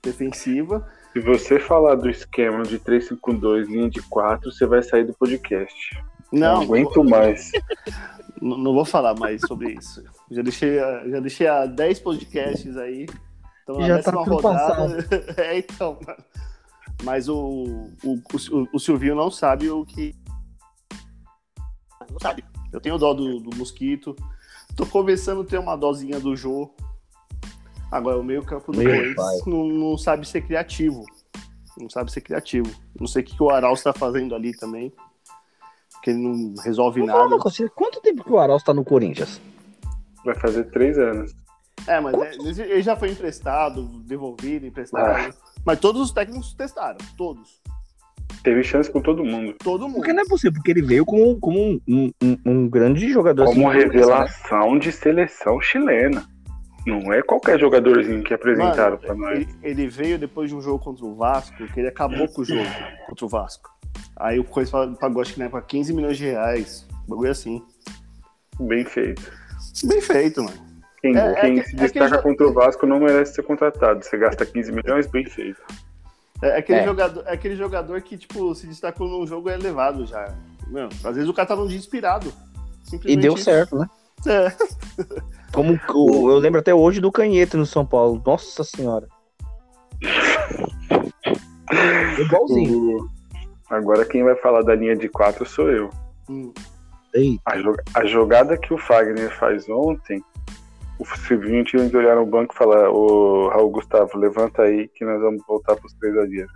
defensiva. Se você falar do esquema de 352, linha de 4, você vai sair do podcast. Não, Não, aguento mais. não, não vou falar mais sobre isso. Já deixei, já deixei há 10 podcasts aí. Então, na Já tá rodada. é, então. Mas o, o, o, o Silvinho não sabe o que. Não sabe. Eu tenho dó do, do Mosquito. Tô começando a ter uma dosinha do Jô. Agora, o meio-campo do Meu Corinthians não, não sabe ser criativo. Não sabe ser criativo. Não sei o que, que o Arauz tá fazendo ali também. Que ele não resolve falar nada. coisa, quanto tempo que o Arauz tá no Corinthians? Vai fazer 3 anos. É, mas é, ele já foi emprestado, devolvido, emprestado. Mas todos os técnicos testaram. Todos. Teve chance com todo mundo. Todo mundo. Porque não é possível, porque ele veio como, como um, um- um- grande jogador. Como assim, revelação de seleção chilena. Não é qualquer jogadorzinho que apresentaram pra Mano, nós. ele, ele veio depois de um jogo contra o Vasco, que ele acabou com o jogo contra o Vasco. Aí o Corinthians pagou, acho que na época, 15 milhões de reais. Bagulho assim. Bem feito. Bem feito, mano. Quem, É, é quem que- se é destaca contra o Vasco não merece ser contratado. Você gasta 15 milhões, bem feito. É aquele, É. Jogador, é aquele jogador que, tipo, se destacou num jogo é elevado já. Às vezes o cara tá num dia inspirado. E deu isso. certo, né? É. Como eu lembro até hoje do Canheta no São Paulo. Nossa senhora. Igualzinho. O- Agora quem vai falar da linha de 4 sou eu. Hum. A, jo- a jogada que o Fagner faz ontem, o Silvinho tinha que olhar no banco e falar: Ô Raul Gustavo, levanta aí que nós vamos voltar pros três zagueiros.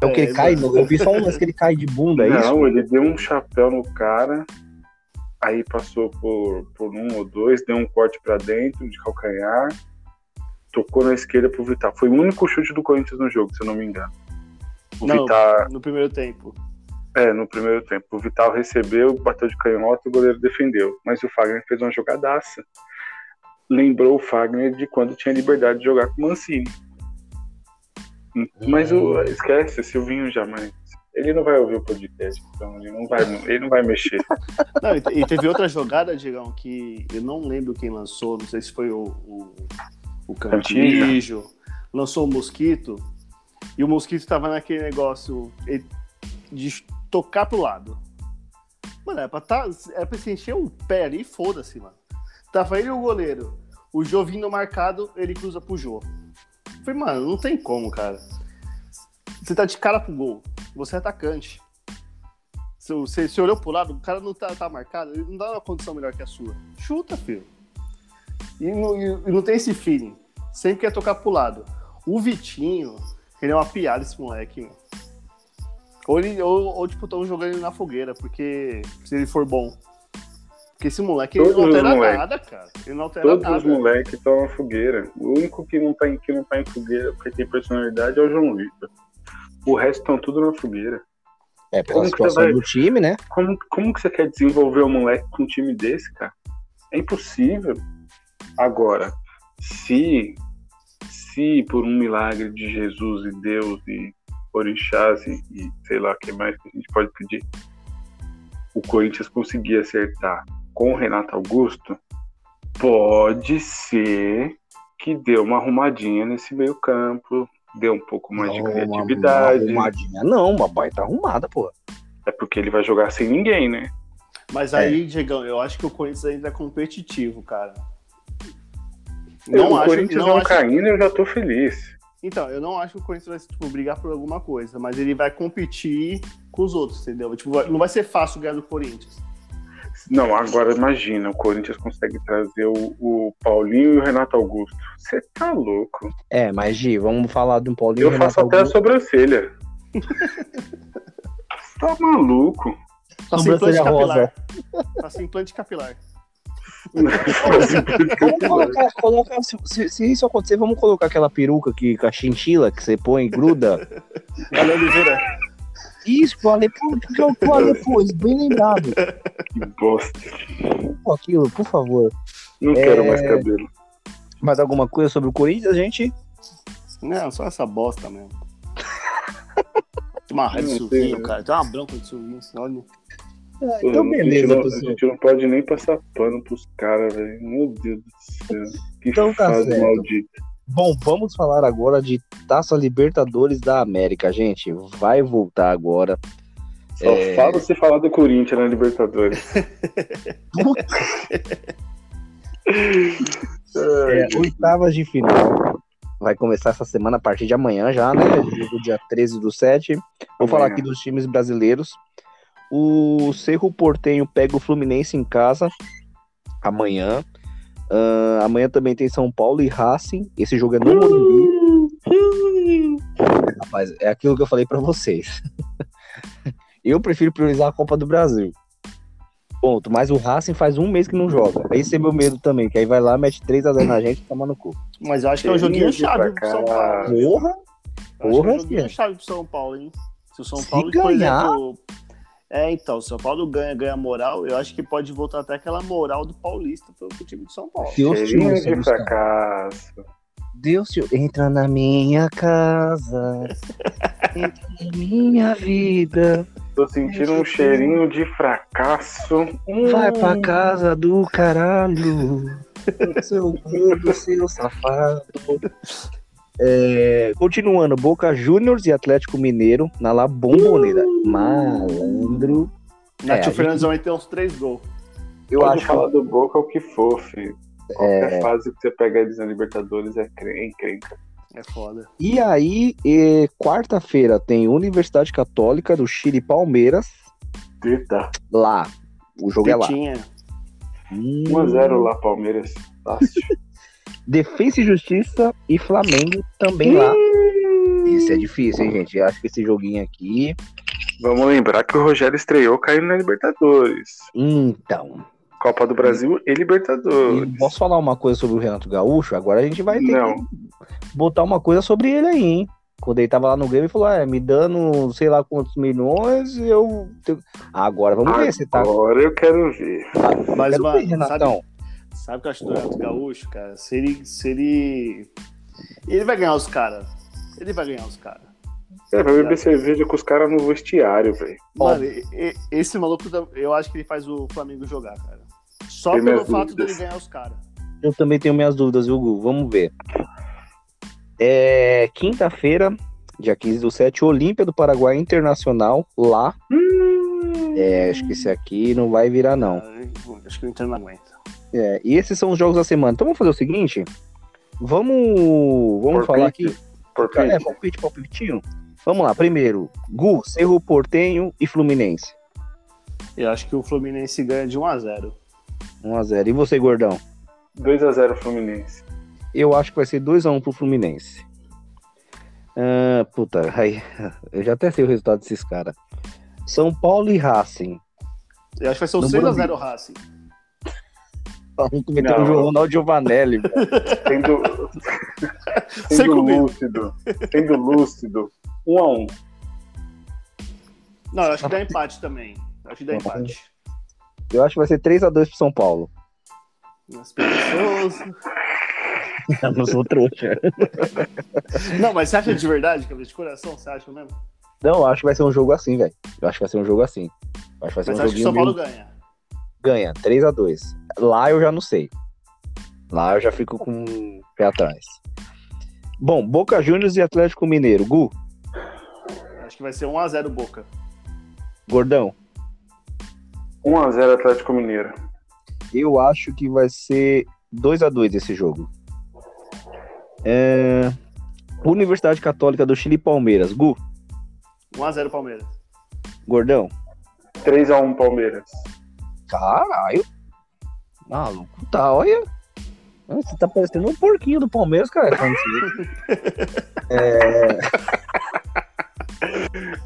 É o que ele É, cai, no- eu vi só um lance que ele cai de bunda, é isso? Não, ele deu um chapéu no cara, aí passou por, por um ou dois, deu um corte pra dentro de calcanhar, tocou na esquerda pro Vital. Foi o único chute do Corinthians no jogo, se eu não me engano. O Não, Vital, no primeiro tempo. é, no primeiro tempo. O Vital recebeu, bateu de canhota e o goleiro defendeu. Mas o Fagner fez uma jogadaça. Lembrou o Fagner de quando tinha liberdade de jogar com o Mancini. Mas o, esquece, Silvinho jamais. Ele não vai ouvir o podcast, então ele não vai, ele não vai mexer. Não, e, te- teve outra jogada, Diegão, que eu não lembro quem lançou, não sei se foi o, o, o lançou o Mosquito, e o Mosquito tava naquele negócio de tocar pro lado. Mano, é pra, tá, é pra se encher o pé ali, foda-se, mano. Tava ele e o goleiro. O Jô vindo marcado, ele cruza pro Jô. Falei, mano, não tem como, cara. Você tá de cara pro gol. Você é atacante. Você, você olhou pro lado, o cara não tá, tá marcado, ele não dá uma condição melhor que a sua. Chuta, filho. E não, e não tem esse feeling. Sempre quer tocar pro lado. O Vitinho, ele é uma piada esse moleque, meu. Ou, ele, ou, ou tipo, estão jogando ele na fogueira, porque se ele for bom. Porque esse moleque ele não altera nada, cara. Ele não altera Todos nada. os moleques estão na fogueira. O único que não, tá em, que não tá em fogueira porque tem personalidade é o João Vitor. O resto estão tudo na fogueira. É, pela Como situação você vai- do time, né? Como, como que você quer desenvolver um moleque com um time desse, cara? É impossível. Agora, se, se por um milagre de Jesus e Deus e orixás e, e sei lá o que mais que a gente pode pedir, o Corinthians conseguir acertar com o Renato Augusto, pode ser que dê uma arrumadinha nesse meio campo, dê um pouco mais de Não, uma- criatividade. Uma, arrumadinha. Não, uma baita arrumada, pô. É porque ele vai jogar sem ninguém, né? Mas É. aí, Diegão, eu acho que o Corinthians ainda é competitivo, cara. o Corinthians não, acho- caindo, eu já tô feliz. Então, eu não acho que o Corinthians vai tipo, brigar por alguma coisa, mas ele vai competir com os outros, entendeu? Tipo, vai- não vai ser fácil ganhar do Corinthians. Não, agora imagina, o Corinthians consegue trazer o, o Paulinho e o Renato Augusto. Você tá louco? É, mas Gi, vamos falar de um Paulinho Eu Renato faço até a Augusto. sobrancelha. tá maluco? Implante Sobrancelha rosa. capilar. Faça implante capilar. Vamos colocar, colocar- se, se- se isso acontecer, vamos colocar aquela peruca que, com a chinchila que você põe e gruda. Ale Oliveira. Isso, pro Alepo, porque o pro Alepo, bem lembrado. que bosta. Pô, aquilo, por favor. Não É. quero mais cabelo. Mais alguma coisa sobre o Corinthians, gente? Não, só essa bosta mesmo. Tem uma raiva de Silvinho, sei. cara. Tem uma bronca de Silvinho. Olha. Ah, Pô, então, a, gente beleza, não, a gente não pode nem passar pano pros caras, velho. Meu Deus do céu. Que Então tá fase certo. maldita. Bom, vamos falar agora de Taça Libertadores da América, gente. Vai voltar agora. Só É. fala você falar do Corinthians na Libertadores. Ai, É, oitavas de final. Vai começar essa semana a partir de amanhã já, né? Do dia 13 do 7. Vou falar Amanhã. aqui dos times brasileiros. O Cerro Portenho pega o Fluminense em casa amanhã. Ah, amanhã também tem São Paulo e Racing. Esse jogo é no Morumbi. Rapaz, é aquilo que eu falei pra vocês. eu prefiro priorizar a Copa do Brasil. Ponto. Mas o Racing faz um mês que não joga. Esse é meu medo também, que aí vai lá, mete 3x0 na gente e toma no cu. Mas eu acho que é um joguinho chave pro São. Paulo. Porra! Eu acho que é Porra, um joguinho chave pro São Paulo, hein? Se o São Se Paulo, por ganhar- exemplo. É, então, se o São Paulo ganha, ganha moral, eu acho que pode voltar até aquela moral do Paulista pro, pro time de São Paulo. Deus te Cheirinho ouça, de fracasso. Deus te entra na minha casa, entra na minha vida, Tô sentindo um cheirinho de fracasso. Hum, vai pra casa do caralho, seu gordo, seu safado. É, continuando, Boca Juniors e Atlético Mineiro na La Bombonera. Malandro. Nath a Fernandes vai ter uns três gols. Eu Pode acho falar do Boca o que for, filho. Qualquer fase que você pega eles na Libertadores é cre- encrenca. É foda. E aí, quarta-feira tem Universidade Católica do Chile e Palmeiras Eita. lá. O jogo é lá. Tinha. Hum. 1x0 lá, Palmeiras. Fácil. Defesa e Justiça e Flamengo também lá. Esse é difícil, hein, gente? Eu acho que esse joguinho aqui. Vamos lembrar que o Rogério estreou caindo na Libertadores. Então. Copa do Brasil e E Libertadores. posso falar uma coisa sobre o Renato Gaúcho? Agora a gente vai ter Não. que botar uma coisa sobre ele aí, hein? Quando ele tava lá no Grêmio, ele falou: ah, me dando sei lá quantos milhões, eu. tenho-" Agora vamos ver se tá. Agora eu quero ver. Mas, Quero mano, ver, Renatão. sabe, sabe o que eu acho do Renato Gaúcho, cara? Se ele. Se ele... ele vai ganhar os caras. Ele vai ganhar os caras. É, vai beber cerveja com os caras no vestiário, velho. Mano, esse maluco, eu acho que ele faz o Flamengo jogar, cara. Só Tem pelo fato dúvidas. dele ganhar os caras. Eu também tenho minhas dúvidas, viu, Gu? Vamos ver. É, Quinta-feira, dia 15 do 7, Olímpia do Paraguai Internacional, lá. É, acho que esse aqui não vai virar, não. Ah, Acho que o Inter não aguenta. É, e esses são os jogos da semana. Então vamos fazer o seguinte. Vamos. Vamos falar aqui. Por É, palpite, palpitinho. Vamos lá, primeiro, Gu, Cerro Portenho e Fluminense. Eu acho que o Fluminense ganha de 1x0. 1x0. E você, gordão? 2x0 Fluminense. Eu acho que vai ser 2x1 pro Fluminense. Ah, puta, aí, eu já até sei o resultado desses caras. São Paulo e Racing. Eu acho que vai ser o No 6x0 Racing. Vamos cometer Não. o João Ronaldo Giovanelli. velho. Sendo, sendo lúcido. Sendo lúcido. 1x1. Não, eu acho que dá empate também. Eu acho que dá empate. Eu acho que vai ser 3x2 pro São Paulo. Mas preguiçoso. Eu não sou trouxa. Não, mas você acha de verdade, cabeça de coração? Você acha mesmo? Não, eu acho que vai ser um jogo assim, velho. Eu acho que vai ser um jogo assim. Eu acho que vai ser Mas um acho que o São Paulo meio- ganha. Ganha, 3x2. Lá eu já não sei. Lá eu já fico com o pé atrás. Bom, Boca Juniors e Atlético Mineiro. Gu, Acho que vai ser 1x0 Boca. Gordão, 1x0 Atlético Mineiro. eu acho que vai ser 2x2 esse jogo. É... Universidade Católica do Chile e Palmeiras. Gu, 1x0 Palmeiras. Gordão. 3x1 Palmeiras. Caralho. Maluco, tá, olha. Você tá parecendo um porquinho do Palmeiras, cara.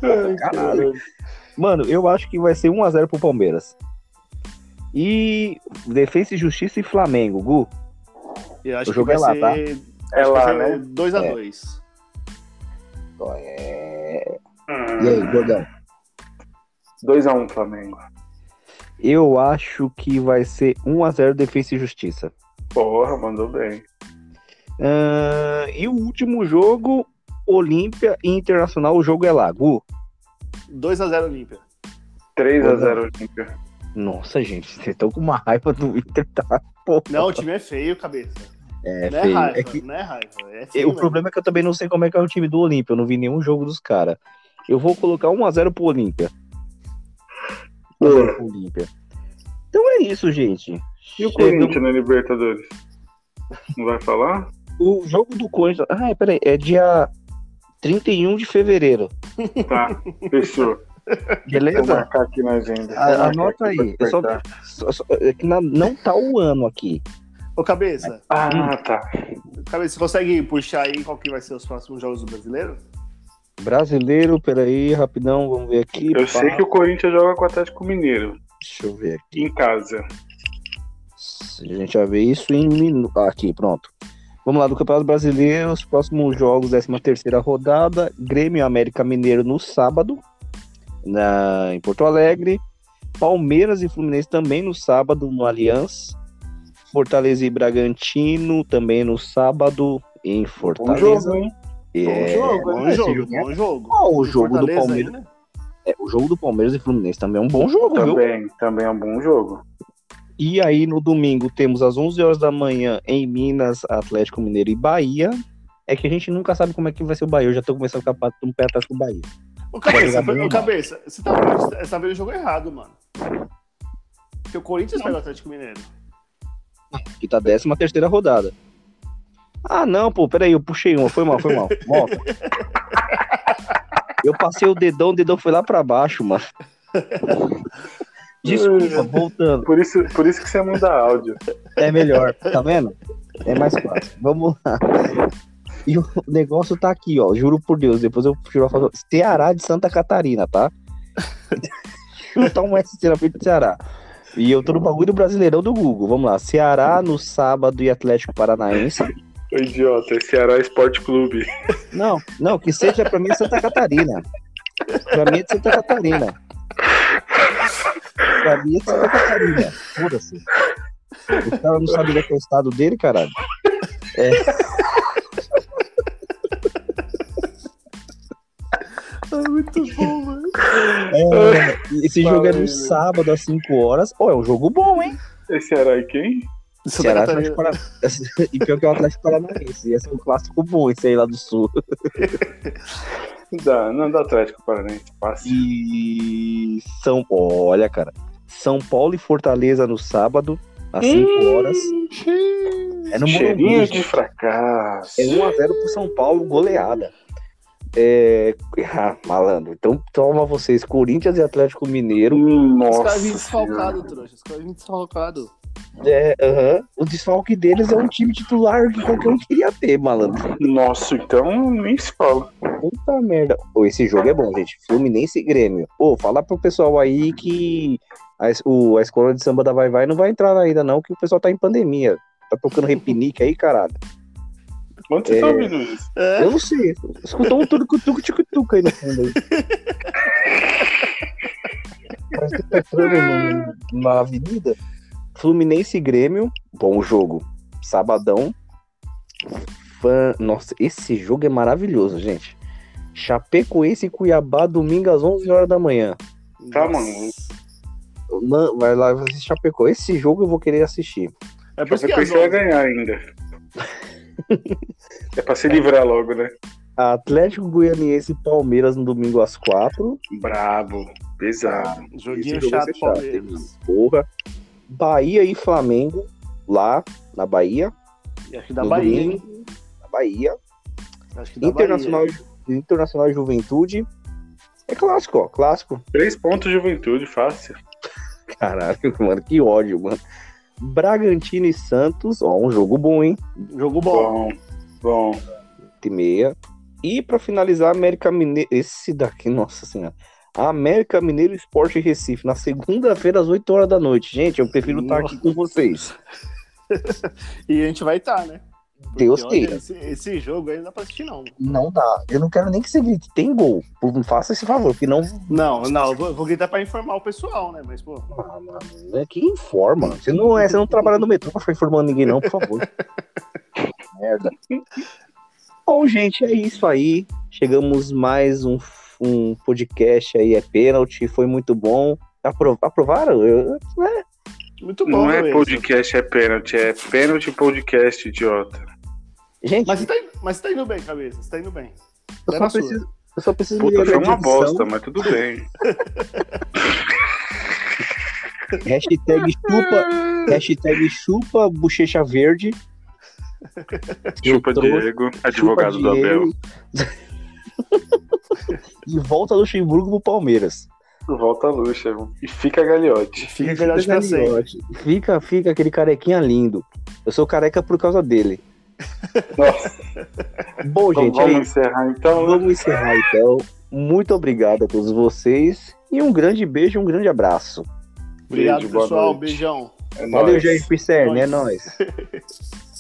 Ai, Caralho. Mano, eu acho que vai ser 1x0 pro Palmeiras. E Defesa e Justiça e Flamengo, Gu. Eu acho O jogo que é vai lá, ser. É acho que lá, né? ser 2x2. É... E aí, Gordão? 2x1 Flamengo. Eu acho que vai ser 1x0 Defesa e Justiça. Porra, mandou bem. Ah, e o último jogo, Olímpia e Internacional, o jogo é lá, Gu. 2x0 Olímpia. 3x0 Olímpia. Nossa, gente, vocês estão com uma raiva do Inter, tá? Pô, Não, o time é feio, cabeça. é não é feio. raiva, É que não é raiva. É E feio. o mesmo. problema é que eu também não sei como é que é o time do Olímpia. Eu não vi nenhum jogo dos caras. Eu vou colocar 1x0 pro Olímpia. 1x0 pro Olímpia. Então é isso, gente. E o Corinthians na Libertadores? Não vai falar? O jogo do Corinthians. Ah, peraí. É dia 31 de fevereiro. Tá, fechou. Vou Beleza? marcar aqui na agenda. A- Vou anota aí. Só-. Só- só- é que na- não tá o ano aqui. Ô, cabeça, Ah, tá. cabeça, você consegue puxar aí qual que vai ser os próximos jogos do brasileiro? Brasileiro, peraí, rapidão, vamos ver aqui. Eu sei Pá, que o Corinthians joga com o Atlético Mineiro, Deixa eu ver aqui. em casa. A gente vai ver isso em minutos. Aqui, pronto. Vamos lá, do Campeonato Brasileiro, os próximos jogos, 13 terceira rodada, Grêmio América Mineiro no sábado, na, em Porto Alegre, Palmeiras e Fluminense também no sábado, no Allianz, Fortaleza e Bragantino também no sábado, em Bom Fortaleza. jogo, hein? É, bom jogo, bom esse jogo, é- bom jogo. Ó, o E jogo do Palmeiras, ainda? é, o jogo do Palmeiras e Fluminense também é um bom jogo, viu? Também, também é um bom jogo. E aí, no domingo, temos às 11 horas da manhã em Minas, Atlético Mineiro e Bahia. É que a gente nunca sabe como é que vai ser o Bahia. Eu já tô começando a ficar um pé atrás com o Bahia. Ô, Vai cabeça, ô, cabeça, você tá, vendo- você tá vendo o jogo errado, mano. Porque o Corinthians pega o Atlético Mineiro. Que tá 13 terceira rodada. Ah, não, pô, peraí, eu puxei uma. Foi mal, foi mal. Volta. Eu passei o dedão, o dedão foi lá pra baixo, mano. Desculpa, voltando. Por isso, por isso que você manda áudio. É melhor, tá vendo? É mais fácil. Vamos lá. E o negócio tá aqui, ó. Juro por Deus. Depois eu tiro a foto. Ceará de Santa Catarina, tá? Tá um SC na frente do Ceará. E eu tô no bagulho do Brasileirão do Google. Vamos lá. Ceará no sábado e Atlético Paranaense. Ô, idiota, é Ceará Esporte Clube. Não, não, que seja pra mim é Santa Catarina. Pra mim é de Santa Catarina. Pra mim é de Santa Catarina. Foda-se. O cara não sabe onde é que é o estado dele, caralho. Ah, muito bom, mano. É, esse jogo é no sábado às 5 horas. Ó, é um jogo bom, hein? É Ceará e quem? Santa Ceará Catarina. Paranaense. E pior que é o Atlético Paranaense. Ia ser um clássico bom esse aí lá do sul. Da, não, do Atlético Paranaense, passa. E São Olha, cara. São Paulo e Fortaleza no sábado, às 5 horas. É no Cheirinho Morumbi, de gente. fracasso. É 1x0 pro São Paulo, goleada. É... Ah, malandro. Então toma vocês, Corinthians e Atlético Mineiro. Os Nossa. caras vêm desfalcados, trouxa. Os caras vêm desfalcados. É, aham. O desfalque deles é um time titular que qualquer um queria ter, malandro. Nossa, então nem se fala. Puta merda. Ô, esse jogo é bom, gente. Fluminense e Grêmio. Ô, fala pro pessoal aí que a, o, a escola de samba da Vai Vai não vai entrar ainda, não, que o pessoal tá em pandemia. Tá tocando repinique aí, caralho. Onde você É. tá ouvindo isso? É. Eu não sei. Escutou um tuco aí no fundo aí. Parece que tá entrando na avenida. Fluminense e Grêmio, bom jogo. Sabadão. Fã... Nossa, esse jogo é maravilhoso, gente. Chapecoense e Cuiabá, domingo às 11 horas da manhã. Tá, mano. Man- Vai lá vai assistir Chapeco. Esse jogo eu vou querer assistir. É por coisa vai 11. ganhar ainda. é pra se livrar logo, né? Atlético Goianiense e Palmeiras no domingo às 4. Brabo, pesado. Joguinho Esse chato, Palmeiras. Porra. Bahia e Flamengo, lá na Bahia. E acho que da No Bahia, domingo. hein? Na Bahia. Acho que da Internacional, Bahia. Internacional e Juventude. É clássico, ó. Clássico. Três pontos de juventude, fácil. Caralho, mano, que ódio, mano. Bragantino e Santos, ó, um jogo bom, hein? Jogo bom. Bom, bom. e meia. E pra finalizar, América Mineiro. Esse daqui, nossa senhora. América Mineiro Esporte Recife, na segunda-feira, às 8 horas da noite. Gente, eu prefiro estar aqui com vocês. E a gente vai estar, né? Porque, Deus queira. Esse, esse jogo aí não dá pra assistir, não. Não dá. Eu não quero nem que você grite. Tem gol. Por- Faça esse favor, porque não. Não, não, vou, vou gritar pra informar o pessoal, né? Mas, pô, É que informa. Você não, é, você não trabalha no metrô pra ficar informando ninguém, não, por favor. Merda. Bom, gente, é isso aí. Chegamos mais um, um podcast aí, é pênalti. Foi muito bom. Apro- aprovaram? Eu- é, muito bom. Não é Luiz. podcast, é pênalti. É pênalti podcast, idiota. Gente, Mas você, tá, indo- mas você tá indo bem, cabeça. Você tá indo bem. eu é só preciso. Eu só preciso Puta, foi uma edição. bosta, mas tudo bem. Hashtag chupa, hashtag chupa bochecha verde. Chupa Diego, advogado chupa do Abel. E volta Luxemburgo pro Palmeiras. Volta a luxa. E fica galhote. Fica pra sempre. Gagliotti. Fica, fica aquele carequinha lindo. Eu sou careca por causa dele. Nossa, Bom, então gente, é vamos isso. encerrar então. né? Vamos encerrar então. Muito obrigado a todos vocês. E um grande beijo, um grande abraço. Obrigado, Beijo, pessoal. noite. Beijão. É Valeu, nóis. Jair Pisserni, é nóis.